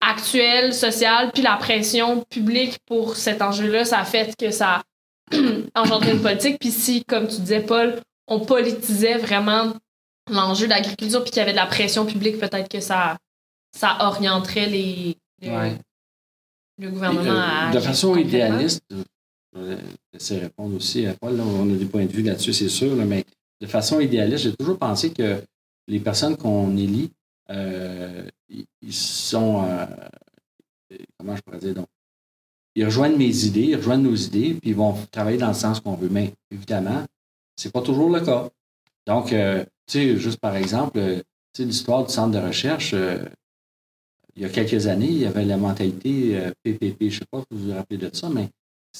actuelle, sociale, puis la pression publique pour cet enjeu-là, ça a fait que ça a engendré une politique? Puis si, comme tu disais, Paul, on politisait vraiment l'enjeu de l'agriculture puis qu'il y avait de la pression publique, peut-être que ça, ça orienterait les, les- Ouais. le gouvernement Euh, à. de façon idéaliste, je vais laisser répondre aussi à Paul, là, on a des points de vue là-dessus, c'est sûr, mais de façon idéaliste, j'ai toujours pensé que les personnes qu'on élit, euh, ils sont, euh, comment je pourrais dire, donc, ils rejoignent mes idées, ils rejoignent nos idées, puis ils vont travailler dans le sens qu'on veut. Mais évidemment, c'est pas toujours le cas. Donc, euh, tu sais, juste par exemple, euh, tu sais, l'histoire du centre de recherche, euh, il y a quelques années, il y avait la mentalité euh, PPP. Je ne sais pas si vous vous rappelez de ça, mais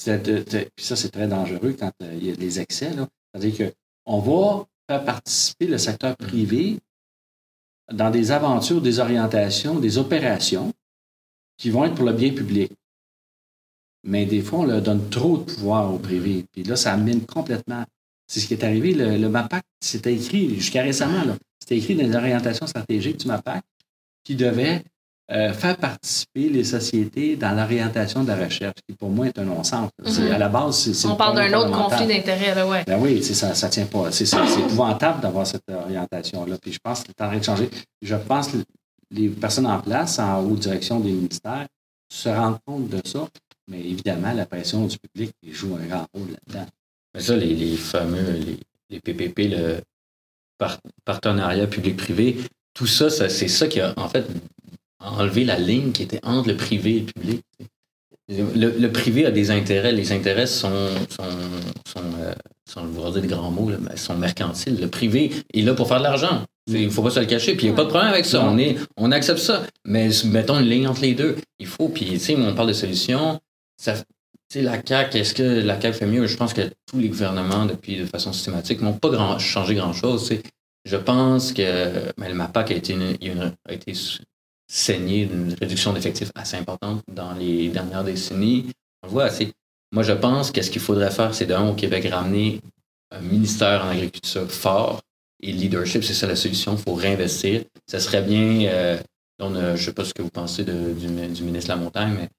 de- de- puis ça, c'est très dangereux quand euh, il y a des excès. là. C'est-à-dire qu'on va faire participer le secteur privé dans des aventures, des orientations, des opérations qui vont être pour le bien public. Mais des fois, on leur donne trop de pouvoir au privé. Puis là, ça amène complètement. C'est ce qui est arrivé. Le, le MAPAC, c'était écrit jusqu'à récemment. là, C'était écrit dans les orientations stratégiques du MAPAC qui devait euh, faire participer les sociétés dans l'orientation de la recherche, qui pour moi est un non-sens. Mhm. À la base, c'est. On le parle d'un autre conflit d'intérêts, là, ouais. Ben oui, c'est ça, ça tient pas. C'est ça, c'est épouvantable d'avoir cette orientation-là. Puis je pense que c'est en train de changer. Je pense que les personnes en place, en haute direction des ministères, se rendent compte de ça. Mais évidemment, la pression du public joue un grand rôle là-dedans. Mais ça, les, les fameux, les, les PPP, le par- partenariat public-privé, tout ça, ça c'est ça qui a en fait enlevé la ligne qui était entre le privé et le public. Le, le privé a des intérêts. Les intérêts sont, sont, sont, euh, sont je vais dire des grands mots, là, mais sont mercantiles. Le privé est là pour faire de l'argent. Il ne faut pas se le cacher. Puis il n'y a pas de problème avec ça. On, est, on accepte ça. Mais mettons une ligne entre les deux. Il faut. Puis, tu sais, on parle de solutions. Ça, tu sais, la CAQ, est-ce que la CAQ fait mieux? Je pense que tous les gouvernements, depuis de façon systématique, n'ont pas grand, changé grand-chose. Je pense que mais le MAPAC a été, une- une- a été saigné d'une réduction d'effectifs assez importante dans les dernières décennies. On le voit assez. Moi, je pense que ce qu'il faudrait faire, c'est d'un, au Québec, ramener un ministère en agriculture fort et le leadership, c'est ça la solution. Il faut réinvestir. Ça serait bien, euh, on je ne sais pas ce que vous pensez de- du, ministre la Montagne, mais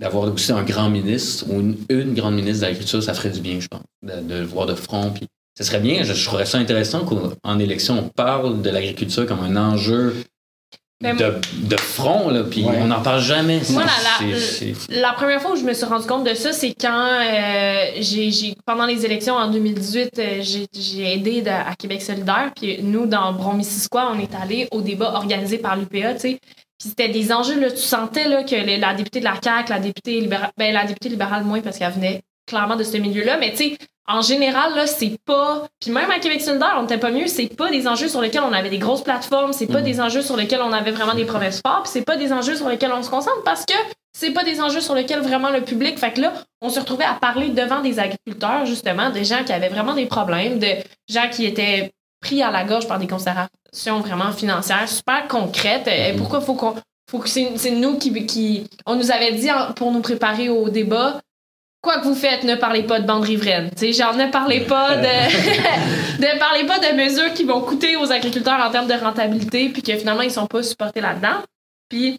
d'avoir aussi un grand ministre ou une, grande ministre de l'agriculture, ça ferait du bien, je pense, de, le voir de front. Puis, ça serait bien, je, je trouverais ça intéressant qu'en élection, on parle de l'agriculture comme un enjeu de, de front, là, puis Ouais. on n'en parle jamais. Moi, C'est- la- première fois où je me suis rendu compte de ça, c'est quand euh, j'ai, j'ai- pendant les élections en 2018, euh, j'ai, j'ai aidé de- à Québec solidaire. Puis nous, dans Bron-Missisquoi, on est allé au débat organisé par l'UPA, tu sais. Puis c'était des enjeux, là, tu sentais là, que les- la députée de la CAQ, la députée libérale, ben, la députée libérale moins parce qu'elle venait clairement de ce milieu-là, mais tu sais, en général, là, c'est pas. Puis même à Québec solidaire, on n'était pas mieux, c'est pas des enjeux sur lesquels on avait des grosses plateformes, c'est pas Mhm. des enjeux sur lesquels on avait vraiment des promesses fortes, puis c'est pas des enjeux sur lesquels on se concentre parce que c'est pas des enjeux sur lesquels vraiment le public. Fait que là, on se retrouvait à parler devant des agriculteurs, justement, des gens qui avaient vraiment des problèmes, de gens qui étaient pris à la gorge par des considérations vraiment financières, super concrètes. Euh, Mhm. Pourquoi faut qu'on. Faut que c'est nous qui, qui. On nous avait dit pour nous préparer au débat quoi que vous faites, ne parlez pas de bande riveraine. Genre, ne parlez pas de, ne parlez pas de mesures qui vont coûter aux agriculteurs en termes de rentabilité, puis que finalement, ils sont pas supportés là-dedans. Puis,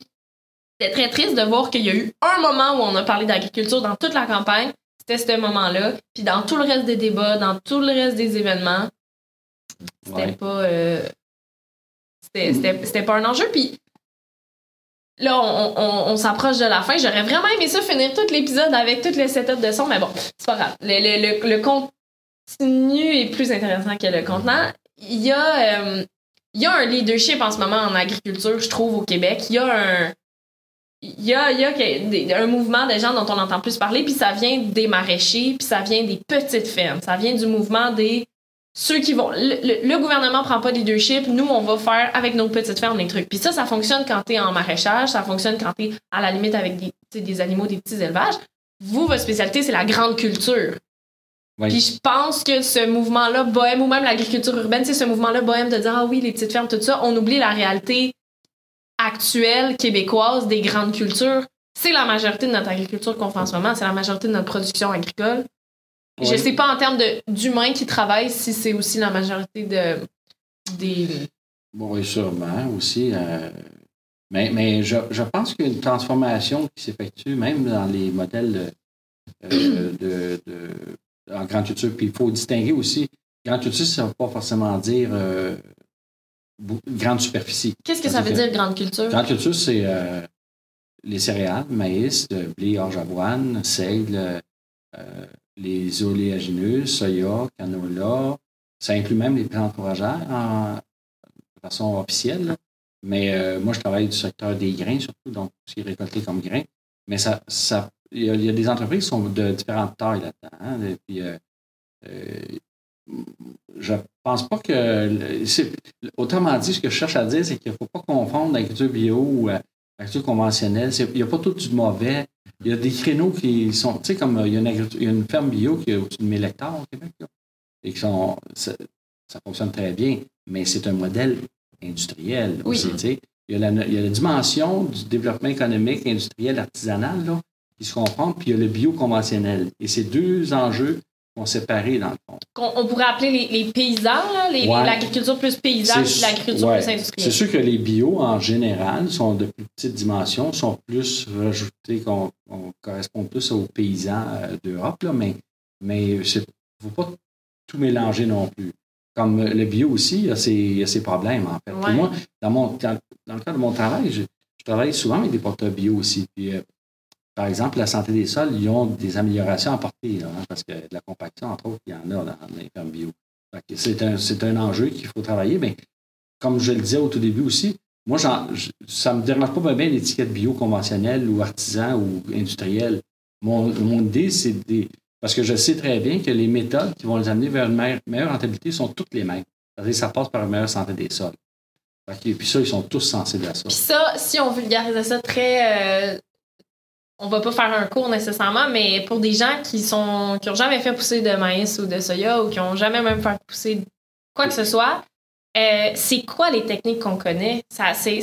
c'est très triste de voir qu'il y a eu un moment où on a parlé d'agriculture dans toute la campagne. C'était ce moment-là. Puis, dans tout le reste des débats, dans tout le reste des événements, c'était Ouais. pas. euh, c'était- c'était c'était pas un enjeu. Puis, là, on, s'approche de la fin. J'aurais vraiment aimé ça finir tout l'épisode avec tout le setup de son, mais bon, c'est pas grave. Le, le, le, contenu est plus intéressant que le contenant. Il y a, euh, il y a un leadership en ce moment en agriculture, je trouve, au Québec. Il y a un. Il il y a des- un mouvement de gens dont on entend plus parler, puis ça vient des maraîchers, puis ça vient des petites fermes. Ça vient du mouvement des ceux qui vont. Le, le- le gouvernement prend pas de leadership, nous, on va faire avec nos petites fermes les trucs. Puis ça, ça fonctionne quand t'es en maraîchage, ça fonctionne quand t'es à la limite avec des, tu des animaux, des petits élevages. Vous, votre spécialité, c'est la grande culture. Oui. Puis je pense que ce mouvement-là, bohème, ou même l'agriculture urbaine, c'est ce mouvement-là, bohème, de dire Ah oui, les petites fermes, tout ça, on oublie la réalité actuelle québécoise des grandes cultures. C'est la majorité de notre agriculture qu'on fait en ce moment, c'est la majorité de notre production agricole. Je Oui. sais pas en termes de- d'humains qui travaillent si c'est aussi la majorité de des. Bon, oui, sûrement aussi. euh, mais mais je, je pense qu'il y a une transformation qui s'effectue même dans les modèles euh, de, de- en grande culture. Puis il faut distinguer aussi. Grande culture, ça ne veut pas forcément dire euh, grande superficie. Qu'est-ce que ça veut dire grande culture? Grande culture, c'est les céréales, maïs, de blé, orge, avoine, seigle, euh, les oléagineux, soya, canola. Ça inclut même les plantes fourragères en, de façon officielle. Mais euh, moi, je travaille du secteur des grains, surtout, donc est récolté comme grains. Mais ça, ça, il y, a- des entreprises qui sont de différentes tailles là-dedans. hein. Et puis, euh, euh, je pense pas que. Autrement dit, ce que je cherche à dire, c'est qu'il ne faut pas confondre l'agriculture bio ou l'agriculture conventionnelle. Il n'y a pas tout du mauvais. Il y a des créneaux qui sont. Tu sais, comme euh, il y a une, il y a une ferme bio qui a au-dessus de 1000 hectares au Québec. là, et qui sont. Ça, ça fonctionne très bien, mais c'est un modèle industriel Oui. aussi. tu sais. Il y, a la, il y a la dimension du développement économique, industriel, artisanal, là, qui se comprend, puis il y a le bio conventionnel. Et ces deux enjeux sont séparés dans le fond. On pourrait appeler les, les paysans, Ouais. l'agriculture plus paysanne, C'est- puis l'agriculture ouais. plus C'est industrielle. sûr que les bio, en général, sont de plus petites dimensions, sont plus rajoutés, qu'on on correspond plus aux paysans euh, d'Europe, mais mais il ne faut pas tout mélanger non plus. Comme le bio aussi, il y a ses, il y a ses problèmes, en fait. Ouais. moi, dans, mon, dans, dans le cadre de mon travail, je, je travaille souvent avec des porteurs bio aussi. Puis, euh, par exemple, la santé des sols, ils ont des améliorations à apporter, hein, parce que de la compaction, entre autres, il y en a dans, les fermes bio. C'est un, un enjeu qu'il faut travailler, mais comme je le disais au tout début aussi, moi, ça ne me dérange pas bien l'étiquette bio conventionnelle ou artisan ou industriel. Mon, idée, c'est des. Parce que je sais très bien que les méthodes qui vont les amener vers une meilleure, rentabilité sont toutes les mêmes. C'est-à-dire ça passe par une meilleure santé des sols. Que- puis ça, ils sont tous sensibles à ça. Puis ça, si on vulgarisait ça très. euh, on va pas faire un cours nécessairement, mais pour des gens qui sont qui ont jamais fait pousser de maïs ou de soya ou qui ont jamais même fait pousser quoi que ce soit, euh, c'est quoi les techniques qu'on connaît? Ça, c'est,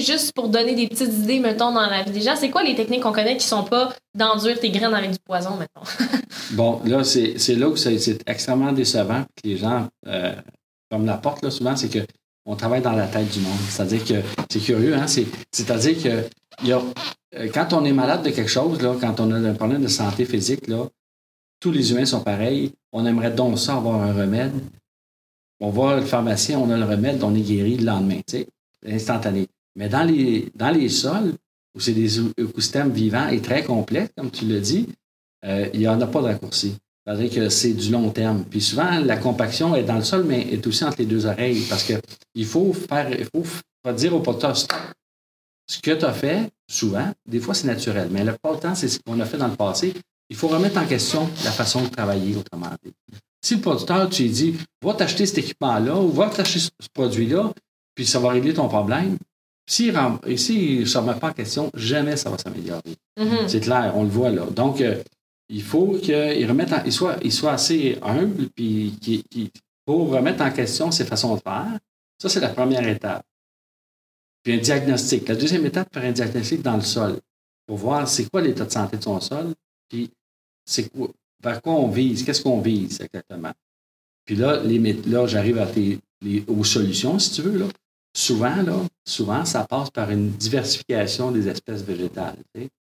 juste pour donner des petites idées, mettons, dans la vie des gens, c'est quoi les techniques qu'on connaît qui sont pas d'enduire tes graines avec du poison, mettons? Bon, là, c'est là où c'est extrêmement décevant que les gens, euh, comme la porte, là, souvent, c'est que on travaille dans la tête du monde. C'est-à-dire que c'est curieux, hein? c'est- C'est-à-dire que euh, quand on est malade de quelque chose, là, quand on a un problème de santé physique, là, tous les humains sont pareils. On aimerait donc ça avoir un remède. On va le pharmacien, on a le remède, on est guéri le lendemain, sais, instantané. Mais dans les, dans les sols, où c'est des écosystèmes vivants et très complexes, comme tu le dis, euh, il n'y en a pas de raccourci. C'est-à-dire que c'est du long terme. Puis souvent, la compaction est dans le sol, mais est aussi entre les deux oreilles parce que il faut faire, il faut dire au porteur stop. Ce que tu as fait, souvent, des fois c'est naturel, mais le pas temps, c'est ce qu'on a fait dans le passé. Il faut remettre en question la façon de travailler, autrement dit. Si le producteur, tu lui dis, va t'acheter cet équipement-là ou va t'acheter ce produit-là, puis ça va régler ton problème. S'il ne se remet pas en question, jamais ça va s'améliorer. Mhm. C'est clair, on le voit là. Donc, euh, il faut qu'il remette en- il soit, il soit assez humble puis pour remettre en question ses façons de faire. Ça, c'est la première étape. Puis un diagnostic. La deuxième étape, faire un diagnostic dans le sol pour voir c'est quoi l'état de santé de son sol. Puis c'est quoi, vers quoi on vise, qu'est-ce qu'on vise exactement. Puis là, les, là j'arrive à tes- les- aux solutions, si tu veux. Là. Souvent, là, souvent, ça passe par une diversification des espèces végétales.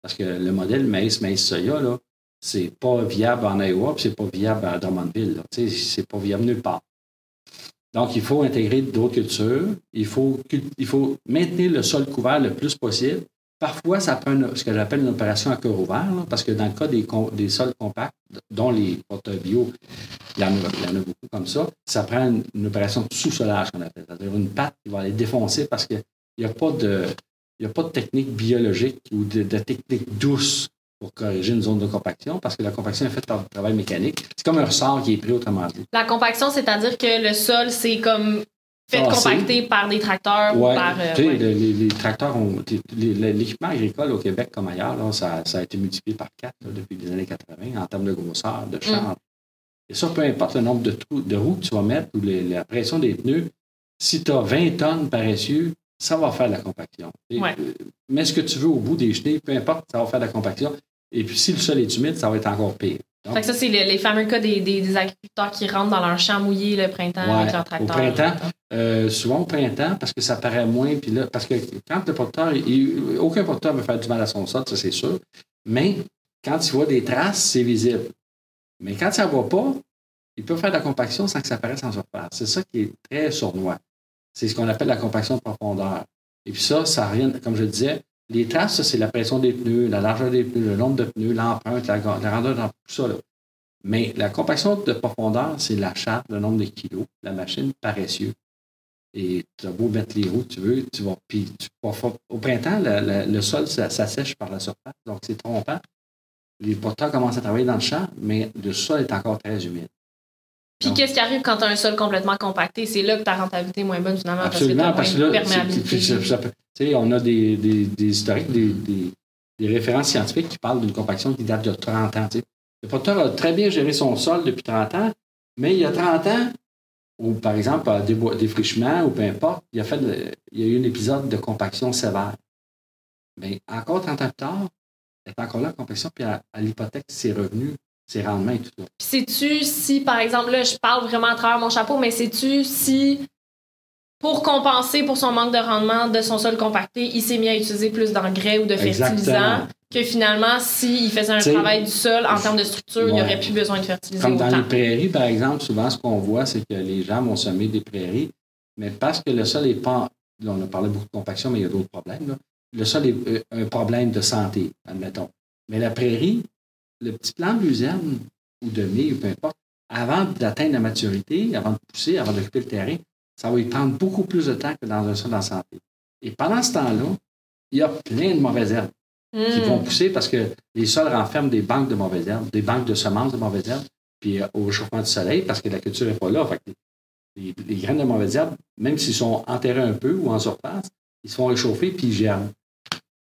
Parce que le modèle maïs, maïs, soya, c'est pas viable en Iowa, puis c'est pas viable à Drummondville. C'est pas viable nulle part. Donc, il faut intégrer d'autres cultures. Il faut, il faut maintenir le sol couvert le plus possible. Parfois, ça prend ce que j'appelle une opération à cœur ouvert, parce que dans le cas des, des sols compacts, dont les porteurs bio, il y, en a, il y en a beaucoup comme ça, ça prend une, opération sous-solage qu'on appelle. C'est-à-dire une patte qui va les défoncer parce qu'il n'y a, pas de- a pas de technique biologique ou de technique douce pour corriger une zone de compaction parce que la compaction est faite par du travail mécanique. C'est comme un ressort qui est pris, autrement dit. La compaction, c'est-à-dire que le sol, c'est comme fait Tassé. compacter par des tracteurs ou Ouais, par. euh, ouais. les, les tracteurs ont. L'équipement agricole au Québec comme ailleurs, là, ça, ça a été multiplié par quatre là, depuis les années 80 en termes de grosseur, de champ. Et ça, peu importe le nombre de, trous, de roues que tu vas mettre ou les- la pression des pneus, si tu as 20 tonnes paressieux, ça va faire de la compaction. Ouais. euh, mets ce que tu veux au bout des chenilles, peu importe, ça va faire de la compaction. Et puis, si le sol est humide, ça va être encore pire. Donc, Fait que ça, c'est le- les fameux cas des, des- des agriculteurs qui rentrent dans leur champ mouillé le printemps Ouais, avec leur au tracteur. printemps, Euh, souvent au printemps, parce que ça paraît moins. Puis là, parce que quand le porteur, il- aucun porteur veut faire du mal à son sol, ça c'est sûr. Mais quand tu vois des traces, c'est visible. Mais quand ça ne va pas, il peut faire de la compaction sans que ça apparaisse en surface. C'est ça qui est très sournois. C'est ce qu'on appelle la compaction de profondeur. Et puis ça, ça rien, comme je disais, les traces, c'est la pression des pneus, la largeur des pneus, le nombre de pneus, l'empreinte, la, la grandeur, tout ça. là. Mais la compaction de profondeur, c'est la charge, le nombre de kilos, la machine paresseuse. Et tu as beau mettre les roues tu veux, tu vas. Puis tu au printemps, le sol ça, ça sèche par la surface, donc c'est trompant. Les porteurs commencent à travailler dans le champ, mais le sol est encore très humide. Puis qu'est-ce qui arrive quand tu as un sol complètement compacté? C'est là que ta rentabilité est moins bonne finalement Absolument, parce que tu as là, moins perméabilité. on a des, des, des historiques, des, des, des références scientifiques qui parlent d'une compaction qui date de 30 ans. Le porteur a très bien géré son sol depuis 30 ans, mais il y a 30 ans, ou par exemple, à défrichement ou peu importe, il, a fait de- il y a eu un épisode de compaction sévère. Mais encore 30 ans plus tard, elle est encore là, la compaction, puis à, à l'hypothèque, ses revenus, ses rendements et tout ça. Puis sais-tu si, par exemple, là, je parle vraiment à travers mon chapeau, mais sais-tu si, pour compenser pour son manque de rendement de son sol compacté, il s'est mis à utiliser plus d'engrais ou de fertilisants Exactement. que finalement, s'il faisait un T'sais, travail du sol en termes de structure, il n'y ouais. aurait plus besoin de fertiliser Comme dans autant. les prairies, par exemple, souvent, ce qu'on voit, c'est que les gens vont semer des prairies, mais parce que le sol n'est pas. Là, on a parlé beaucoup de compaction, mais il y a d'autres problèmes. là. Le sol est euh, un problème de santé, admettons. Mais la prairie, le petit plant de luzerne ou de mie, ou peu importe, avant d'atteindre la maturité, avant de pousser, avant d'occuper le terrain, ça va lui prendre beaucoup plus de temps que dans un sol en santé. Et pendant ce temps-là, il y a plein de mauvaises herbes qui Hmm. vont pousser parce que les sols renferment des banques de mauvaises herbes, des banques de semences de mauvaises herbes, puis euh, au chauffement du soleil, parce que la culture n'est pas là. Fait que les, les graines de mauvaises herbes, même s'ils sont enterrés un peu ou en surface, ils se font réchauffer puis ils germent.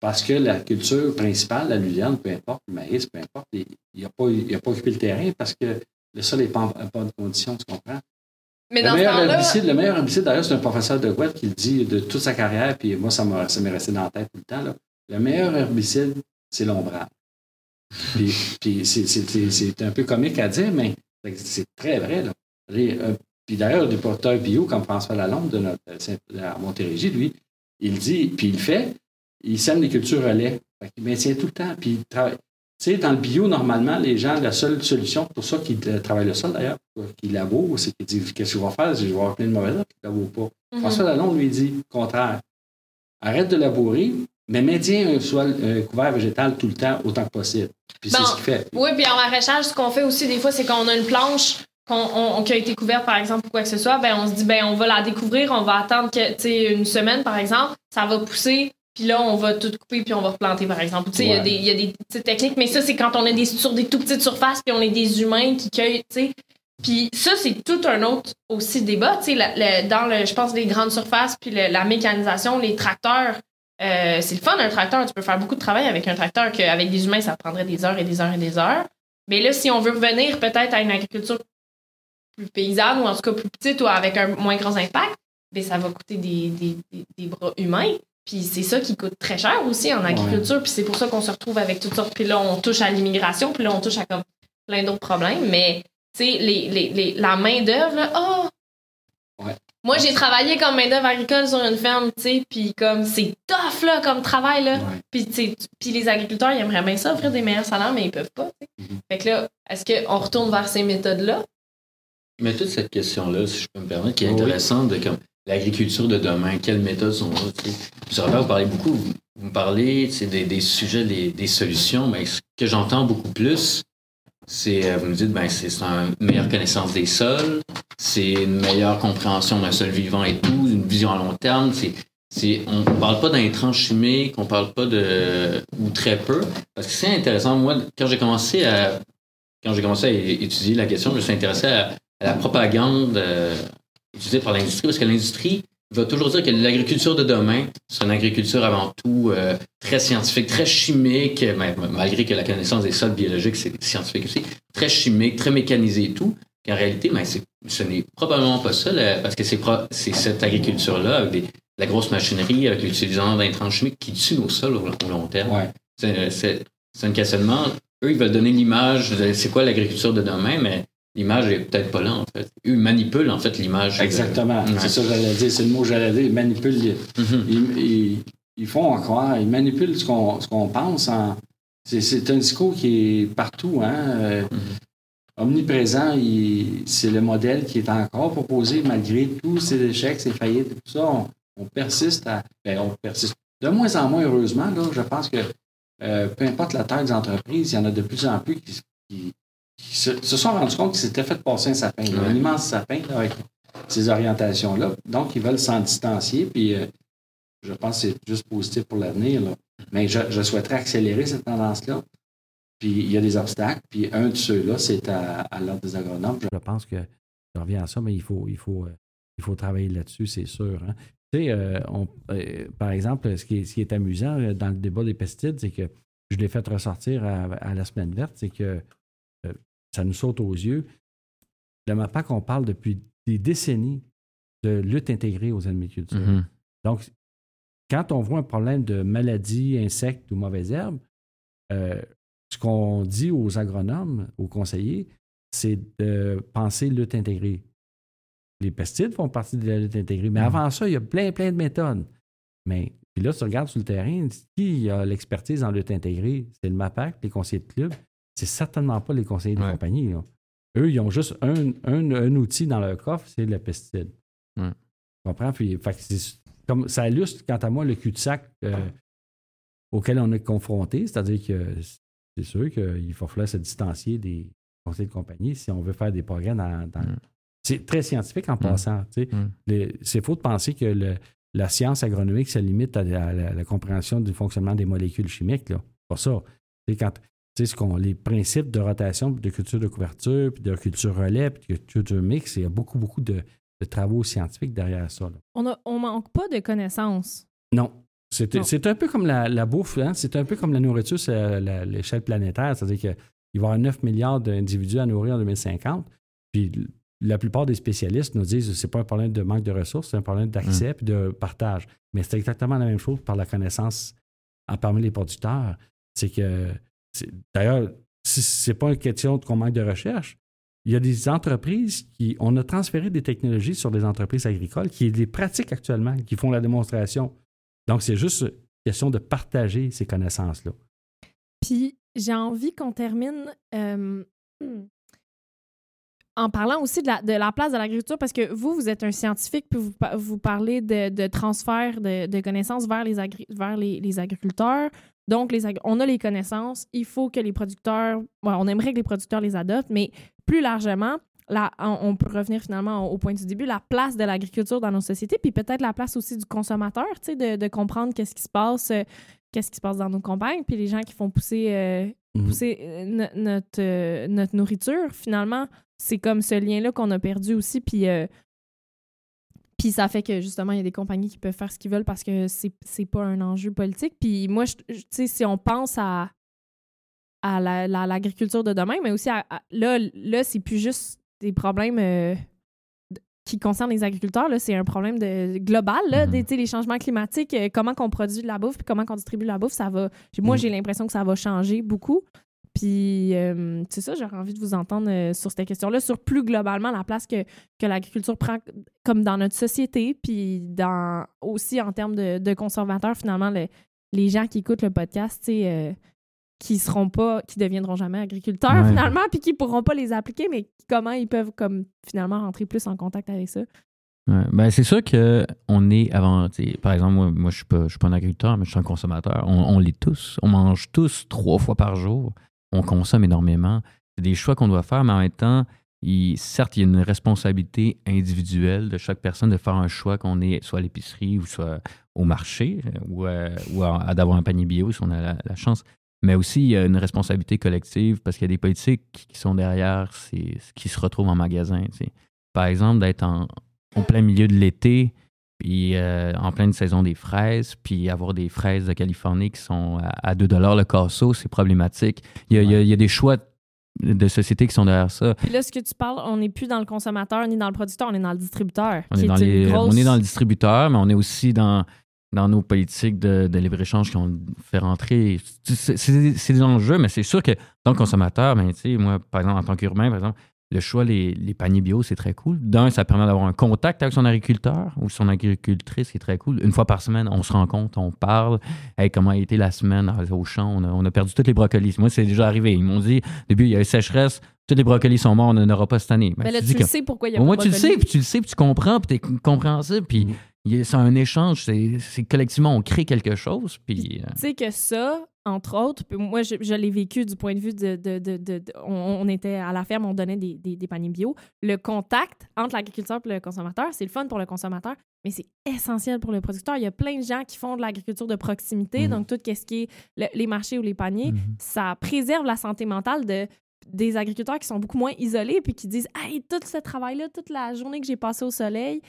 Parce que la culture principale, la luzerne, peu importe, le maïs, peu importe, il n'a pas, il a pas occupé le terrain parce que le sol n'est pas en bonne condition, tu comprends? Mais Le dans ce meilleur, herbicide, le meilleur herbicide, d'ailleurs, c'est un professeur de Guelph qui le dit de toute sa carrière, puis moi, ça m'est resté dans la tête tout le temps. là. Le meilleur herbicide, c'est l'ombrage. Puis, puis c'est- un peu comique à dire, mais c'est très vrai. Là. Les, euh, puis d'ailleurs, des porteurs bio, comme François Lalonde de notre, à Montérégie, lui, il dit, puis il le fait, il sème des cultures relais. Qu'il maintient tout le temps. Puis il. Tu sais, dans le bio, normalement, les gens, la seule solution, pour ça qu'ils euh, travaillent le sol d'ailleurs, qu'ils labourent, c'est qu'ils disent Qu'est-ce que je vais faire Je vais avoir plein de mauvaises herbes, ils ne labourent pas. Mhm. François Lalonde lui dit le contraire. Arrête de labourer, mais maintiens un, sol, un couvert végétal tout le temps, autant que possible. Puis c'est ce qu'il fait. Oui, puis en maraîchage, ce qu'on fait aussi des fois, c'est qu'on a une planche qu'on, on- qui a été couverte, par exemple, ou quoi que ce soit, ben on se dit, ben on va la découvrir, on va attendre que, tu sais, une semaine, par exemple, ça va pousser, puis là, on va tout couper, puis on va replanter, par exemple. Tu sais, il y a Ouais. des- il y, a des petites techniques, mais ça, c'est quand on est des, sur des tout petites surfaces, puis on est des humains qui cueillent, tu sais. Puis ça, c'est tout un autre aussi débat, tu sais, dans, le, je pense, les grandes surfaces, puis le- la mécanisation, les tracteurs, euh, c'est le fun, un tracteur. Tu peux faire beaucoup de travail avec un tracteur qu'avec des humains, ça prendrait des heures et des heures et des heures. Mais là, si on veut revenir peut-être à une agriculture plus paysanne ou en tout cas plus petite ou avec un moins gros impact, ben ça va coûter des, des, des, des bras humains. Puis c'est ça qui coûte très cher aussi en agriculture. Puis c'est pour ça qu'on se retrouve avec toutes sortes. Puis là, on touche à l'immigration. Puis là, on touche à comme plein d'autres problèmes, mais tu sais, les, les, les- la main-d'œuvre, là, oh! Ouais. Moi, j'ai travaillé comme main-d'œuvre agricole sur une ferme, tu sais, puis comme c'est tough, là, comme travail, là. Ouais. Puis, les agriculteurs, ils aimeraient bien ça, offrir des meilleurs salaires, mais ils peuvent pas. Mhm. Fait que là, est-ce qu'on retourne vers ces méthodes-là? Mais toute cette question-là, si je peux me permettre, qui est Oui. intéressante, de comme l'agriculture de demain, quelles méthodes sont là. Puis, Robert, vous parlez beaucoup, vous, me parlez des, des sujets, des, solutions, mais ce que j'entends beaucoup plus, c'est, euh, vous me dites, ben, c'est une meilleure connaissance des sols, c'est une meilleure compréhension d'un sol vivant et tout, une vision à long terme. C'est, on ne parle pas d'intrants chimiques, on parle pas de. ou très peu. Parce que c'est intéressant. Moi, quand j'ai commencé à. Quand j'ai commencé à étudier la question, je me suis intéressé à, à la propagande euh, utilisée par l'industrie, parce que l'industrie va toujours dire que l'agriculture de demain, c'est une agriculture avant tout euh, très scientifique, très chimique, malgré que la connaissance des sols biologiques, c'est scientifique aussi, très chimique, très mécanisé et tout. En réalité, ben, ce n'est probablement pas ça, là, parce que c'est pro- c'est cette agriculture-là, avec des- la grosse machinerie, avec l'utilisation d'intrants chimiques qui tue nos sols au, au long terme. Ouais. C'est c'est un questionnement. Eux, ils veulent donner l'image de c'est quoi l'agriculture de demain, mais l'image est peut-être pas là, en fait. Eux, ils manipulent, en fait, l'image. de- Exactement. Ouais. C'est ça que j'allais dire. C'est le mot que j'allais dire. Ils manipulent. les- Mhm. Ils, ils- ils font croire, ils manipulent ce qu'on pense. en- C'est un discours qui est partout. Hein? euh, Mhm. Omniprésent, il- c'est le modèle qui est encore proposé malgré tous ces échecs, ces faillites et tout ça. On, on persiste à. ben, on persiste. De moins en moins, heureusement, là, je pense que euh, peu importe la taille des entreprises, il y en a de plus en plus qui, qui- qui se, se sont rendus compte qu'ils s'étaient fait passer un sapin, là, un immense sapin là, avec ces orientations-là. Donc, ils veulent s'en distancier. Puis, euh, je pense que c'est juste positif pour l'avenir. Mais je, je souhaiterais accélérer cette tendance-là. Puis, il y a des obstacles. Puis, un de ceux-là, c'est à, à l'ordre des agronomes. Je- pense que je reviens à ça, mais il faut, il faut, euh, il faut travailler là-dessus, c'est sûr. hein. Tu sais, euh, on- euh, par exemple, ce qui est, ce qui est amusant dans le débat des pesticides, c'est que je l'ai fait ressortir à, à la semaine verte, c'est que ça nous saute aux yeux. Le MAPAC, on parle depuis des décennies de lutte intégrée aux animalcultures. Mhm. Donc, quand on voit un problème de maladie, insectes ou mauvaises herbes, euh, ce qu'on dit aux agronomes, aux conseillers, c'est de penser lutte intégrée. Les pesticides font partie de la lutte intégrée, mais Mhm. avant ça, il y a plein, plein de méthodes. Mais puis là, tu regardes sur le terrain, qui a l'expertise en lutte intégrée? C'est le MAPAC, les conseillers de club. C'est certainement pas les conseillers de Ouais. compagnie. là. Eux, ils ont juste un, un- un outil dans leur coffre, c'est le pesticide. Ouais. Tu comprends? Puis, fait comme, ça illustre, quant à moi, le cul-de-sac euh, auquel on est confronté. C'est-à-dire que c'est sûr qu'il va falloir se distancier des conseillers de compagnie si on veut faire des progrès dans. dans- Mm. C'est très scientifique en passant. Mm. C'est faux de penser que le- la science agronomique se limite à la, à la- la compréhension du fonctionnement des molécules chimiques. Là. C'est Pas ça. Quand, ce qu'on- les principes de rotation, de culture de couverture, puis de culture relais, puis de culture mix, il y a beaucoup, beaucoup de, de travaux scientifiques derrière ça. là. On, a, on manque pas de connaissances. Non. C'est un peu comme la, la bouffe, hein? c'est un peu comme la nourriture la- l'échelle planétaire. C'est-à-dire qu'il va y avoir 9 milliards d'individus à nourrir en 2050. Puis la plupart des spécialistes nous disent que ce n'est pas un problème de manque de ressources, c'est un problème d'accès et de partage. Mais c'est exactement la même chose par la connaissance en parmi les producteurs. C'est que, d'ailleurs, si ce n'est pas une question qu'on manque de recherche, il y a des entreprises qui, on a transféré des technologies sur des entreprises agricoles qui les pratiquent actuellement, qui font la démonstration. Donc, c'est juste question de partager ces connaissances-là. Puis j'ai envie qu'on termine euh, en parlant aussi de la, place de l'agriculture, parce que vous, vous êtes un scientifique, puis vous, vous parlez de, transfert de, connaissances vers les, vers les agriculteurs. Donc, les on a les connaissances, il faut que les producteurs, on aimerait que les producteurs les adoptent, mais plus largement, là, on, on peut revenir finalement au, au point du début, la place de l'agriculture dans nos sociétés, puis peut-être la place aussi du consommateur, tu sais, de, de comprendre qu'est-ce qui se passe, euh, qu'est-ce qui se passe dans nos campagnes, puis les gens qui font pousser, euh, Mhm. pousser euh, no- notre, euh, notre nourriture, finalement, c'est comme ce lien-là qu'on a perdu aussi, puis... puis ça fait que justement, il y a des compagnies qui peuvent faire ce qu'ils veulent parce que c'est pas un enjeu politique. Puis moi, je- je- tu sais, si on pense à, à la- la- l'agriculture de demain, mais aussi à, à- là, là c'est plus juste des problèmes euh, qui concernent les agriculteurs. Là, c'est un problème de, global. Là, Mhm. des, sais, les changements climatiques, euh, comment qu'on produit de la bouffe, puis comment qu'on distribue la bouffe, ça va. Moi, Mhm. j'ai l'impression que ça va changer beaucoup. Puis, euh, c'est ça, j'aurais envie de vous entendre euh, sur cette question-là, sur plus globalement la place que, que l'agriculture prend comme dans notre société, puis dans, aussi en termes de, de consommateurs, finalement, le- les gens qui écoutent le podcast, tu sais, euh, qui seront pas, qui deviendront jamais agriculteurs Ouais. finalement, puis qui pourront pas les appliquer, mais comment ils peuvent comme finalement rentrer plus en contact avec ça? Ouais. Ben, c'est sûr qu'on est avant. tu sais, Par exemple, moi, moi je ne suis, pas- je suis pas un agriculteur, mais je suis un consommateur. On, on l'est tous. On mange tous trois fois par jour. On consomme énormément. C'est des choix qu'on doit faire, mais en même temps, certes, il y a une responsabilité individuelle de chaque personne de faire un choix qu'on est soit à l'épicerie ou soit au marché euh, ou, euh, à, d'avoir un panier bio si on a la, chance. Mais aussi, il y a une responsabilité collective parce qu'il y a des politiques qui sont derrière ce qui se retrouvent en magasin. Par exemple, d'être en, au plein milieu de l'été, puis euh, en pleine saison des fraises, puis avoir des fraises de Californie qui sont à, à 2 le casseau, c'est problématique. Il y, a, il y a- il y a des choix de société qui sont derrière ça. Puis là, ce que tu parles, on n'est plus dans le consommateur ni dans le producteur, on est dans le distributeur. On qui est, dans une les- grosse- on est dans le distributeur, mais on est aussi dans, dans nos politiques de, de libre-échange qui ont fait rentrer. C'est des enjeux, mais c'est sûr que dans le consommateur, ben, tu sais, moi, par exemple, en tant qu'urbain, par exemple, le choix, les, les paniers bio, c'est très cool. D'un, ça permet d'avoir un contact avec son agriculteur ou son agricultrice, qui est très cool. Une fois par semaine, on se rencontre, on parle. Hey, comment a été la semaine au champ? On a, on a perdu tous les brocolis. Moi, c'est déjà arrivé. Ils m'ont dit, au début, il y a eu sécheresse, tous les brocolis sont morts, on n'en aura pas cette année. Ben, Mais là, tu le sais pourquoi il y a de tu le sais, puis tu le sais, puis tu comprends, puis tu es compréhensible, puis a- c'est un échange, c'est c'est collectivement, on crée quelque chose, puis... euh, Tu sais que ça, entre autres, moi, je, je l'ai vécu du point de vue de. de- de- de- de- on, on était à la ferme, on donnait des, des- des paniers bio. Le contact entre l'agriculteur et le consommateur, c'est le fun pour le consommateur, mais c'est essentiel pour le producteur. Il y a plein de gens qui font de l'agriculture de proximité, Mhm. donc tout ce qui est le- les marchés ou les paniers, mhm. ça préserve la santé mentale de des agriculteurs qui sont beaucoup moins isolés puis qui disent hey tout ce travail là toute la journée que j'ai passée au soleil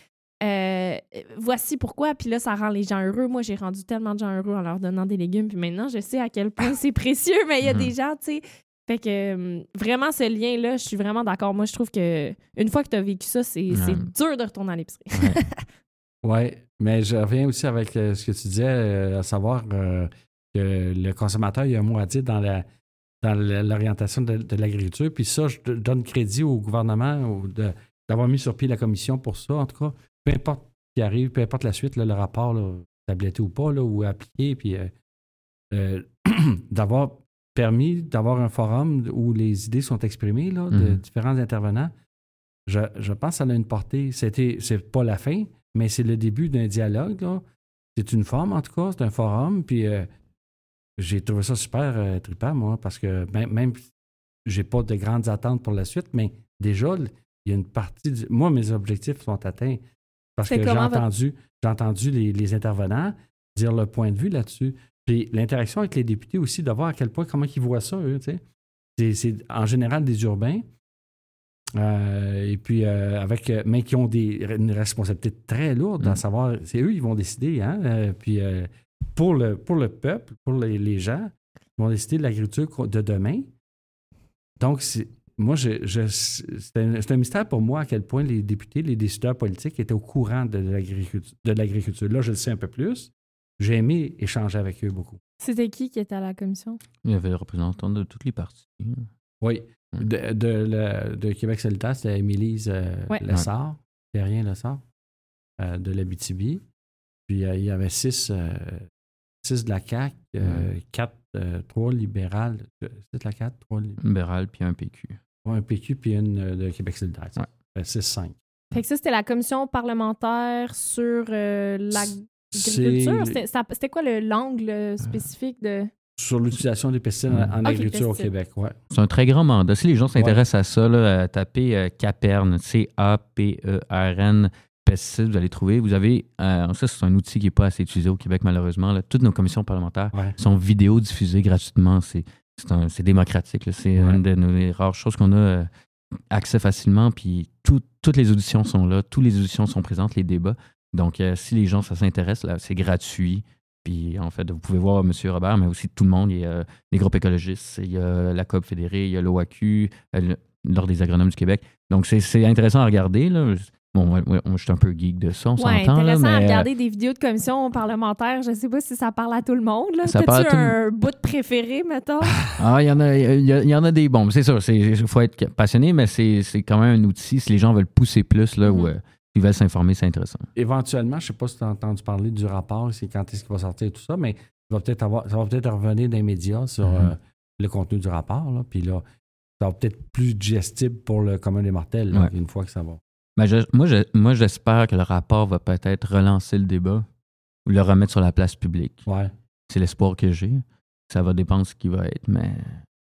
euh, voici pourquoi puis là ça rend les gens heureux moi j'ai rendu tellement de gens heureux en leur donnant des légumes puis maintenant je sais à quel point c'est précieux mais il y a Mhm. des gens tu sais fait que hum, vraiment ce lien là je suis vraiment d'accord moi je trouve que une fois que tu as vécu ça c'est c'est Ouais. dur de retourner à l'épicerie Oui, mais je reviens aussi avec euh, ce que tu disais, euh, à savoir euh, que le consommateur, il y a un mot à dire dans la dans l'orientation de, de l'agriculture. Puis ça, je donne crédit au gouvernement d'avoir mis sur pied la commission pour ça. En tout cas, peu importe ce qui arrive, peu importe la suite, là, le rapport, là, tabletté ou pas, là, ou appliqué, puis euh, euh, d'avoir permis d'avoir un forum où les idées sont exprimées là, de Mhm. différents intervenants. Je, je pense que ça a une portée. C'était, c'est pas la fin, mais c'est le début d'un dialogue. C'est une forme, en tout cas, c'est un forum. Puis euh, j'ai trouvé ça super euh, trippant, moi, parce que même, même j'ai pas de grandes attentes pour la suite, mais déjà, il y a une partie. du- Moi, mes objectifs sont atteints. Parce que j'ai entendu, j'ai entendu les, les intervenants dire leur point de vue là-dessus. Puis l'interaction avec les députés aussi, de voir à quel point, comment ils voient ça, eux, tu sais. C'est- C'est en général des urbains. Euh, et puis, euh, avec, euh, mais qui ont des, une responsabilité très lourde, à Mm. savoir, c'est eux, ils vont décider. Hein? Euh, puis, euh, pour, le, pour le peuple, pour les, les gens, ils vont décider de l'agriculture de demain. Donc, c'est- moi, je, je- c'est un, mystère pour moi à quel point les députés, les décideurs politiques étaient au courant de, l'agriculture- de l'agriculture. Là, je le sais un peu plus. J'ai aimé échanger avec eux beaucoup. c'était qui qui était à la commission? Il y avait le représentant de toutes les parties. Oui. De, de, le- de Québec solidaire, c'était Émilise euh, Ouais. Lessard, Terrien Lessard, euh, de l'Abitibi. Puis euh, il y avait six, euh, six de la CAQ, euh, quatre, euh, trois libérales. de la CAQ, trois libérales. Libéral puis un PQ. Un PQ, puis une euh, de Québec solidaire. Ouais. Fait six, cinq. fait que ça c'était la commission parlementaire sur euh, l'agriculture C'est C'était- quoi le l'angle spécifique de sur l'utilisation des pesticides en, en Ok, agriculture au. Québec. Ouais. C'est un très grand mandat. Si les gens s'intéressent à ça, là, à taper euh, CAPERN, C-A-P-E-R-N, pesticides, vous allez trouver. Vous avez, euh, ça, c'est un outil qui n'est pas assez utilisé au Québec, malheureusement. là. Toutes nos commissions parlementaires Ouais. sont vidéo diffusées gratuitement. C'est démocratique. C'est Ouais. une des rares choses qu'on a euh, accès facilement. Puis tout- toutes les auditions sont là. Toutes les auditions sont présentes, les débats. Donc, euh, si les gens, ça s'intéresse, là, c'est gratuit. Puis, en fait, vous pouvez voir M. Robert, mais aussi tout le monde. Il y a les groupes écologistes, il y a la COP fédérée, il y a l'OAQ, l'Ordre des agronomes du Québec. Donc, c'est- c'est intéressant à regarder. Là. Bon, ouais, ouais, moi, je suis un peu geek de ça, on Ouais, s'entend. intéressant à mais, euh, regarder des vidéos de commission parlementaire. Je sais pas si ça parle à tout le monde. Là. Ça parle à T'as-tu tout un bout de préféré, mettons? Ah, il y en a, il y, a- il y en a des bons. C'est sûr, il faut être passionné, mais c'est c'est quand même un outil. Si les gens veulent pousser plus, là, ou Mhm. euh, ils veulent s'informer, c'est intéressant. Éventuellement, je ne sais pas si tu as entendu parler du rapport, c'est quand est-ce qu'il va sortir et tout ça, mais va peut-être avoir, ça va peut-être revenir dans les médias sur Mhm. euh, le contenu du rapport. Là, puis là, ça va peut-être plus digestible pour le commun des mortels, là, Ouais. une fois que ça va. Ben, je- moi, je- moi, j'espère que le rapport va peut-être relancer le débat ou le remettre sur la place publique. Ouais. C'est l'espoir que j'ai. Ça va dépendre de ce qui va être, mais...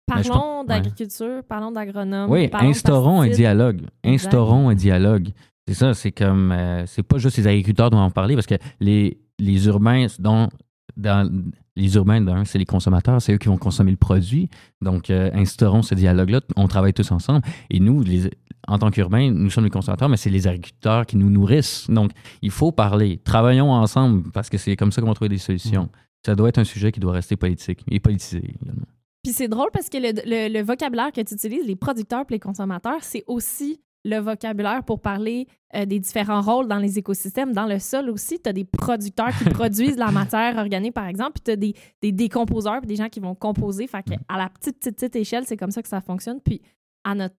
Parlons ouais. d'agriculture, parlons d'agronome. Oui, parlons instaurons un dialogue. Exact. Instaurons un dialogue. C'est ça, c'est comme. euh, c'est pas juste les agriculteurs dont on va parler parce que les, les urbains, dont, dans, les urbains, d'un, c'est les consommateurs, c'est eux qui vont consommer le produit. Donc, euh, instaurons ce dialogue-là. On travaille tous ensemble. Et nous, les, en tant qu'urbains, nous sommes les consommateurs, mais c'est les agriculteurs qui nous nourrissent. Donc, il faut parler. Travaillons ensemble parce que c'est comme ça qu'on va trouver des solutions. Ça doit être un sujet qui doit rester politique et politisé également. Puis c'est drôle parce que le, le- le vocabulaire que tu utilises, les producteurs et les consommateurs, c'est aussi le vocabulaire pour parler euh, des différents rôles dans les écosystèmes. Dans le sol aussi, tu as des producteurs qui produisent la matière organique, par exemple, puis tu as des, des décomposeurs, puis des gens qui vont composer. Fait que à la petite, petite, petite échelle, c'est comme ça que ça fonctionne. Puis à notre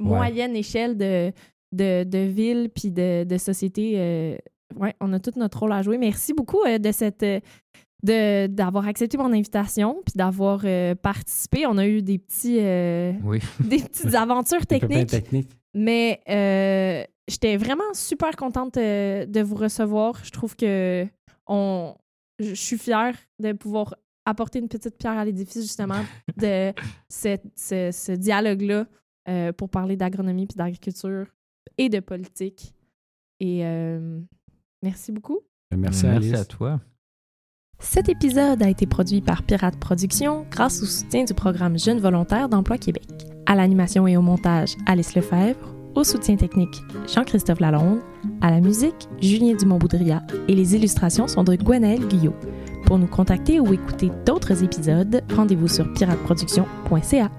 moyenne échelle de, de, de ville puis de, de société, euh, ouais, on a tout notre rôle à jouer. Merci beaucoup euh, de cette... de- d'avoir accepté mon invitation puis d'avoir euh, participé. On a eu des petits euh, Oui. des petites aventures techniques. Mais euh, j'étais vraiment super contente euh, de vous recevoir. Je trouve que on je suis fière de pouvoir apporter une petite pierre à l'édifice justement de ce, ce- ce dialogue-là euh, pour parler d'agronomie puis d'agriculture et de politique. Et euh, merci beaucoup. Merci, Merci à toi. Cet épisode a été produit par Pirate Productions grâce au soutien du programme Jeunes volontaires d'Emploi Québec. À l'animation et au montage, Alice Lefebvre. Au soutien technique, Jean-Christophe Lalonde. À la musique, Julien Dumont-Boudria. Et les illustrations sont de Gwenaël Guyot. Pour nous contacter ou écouter d'autres épisodes, rendez-vous sur pirateproduction.ca.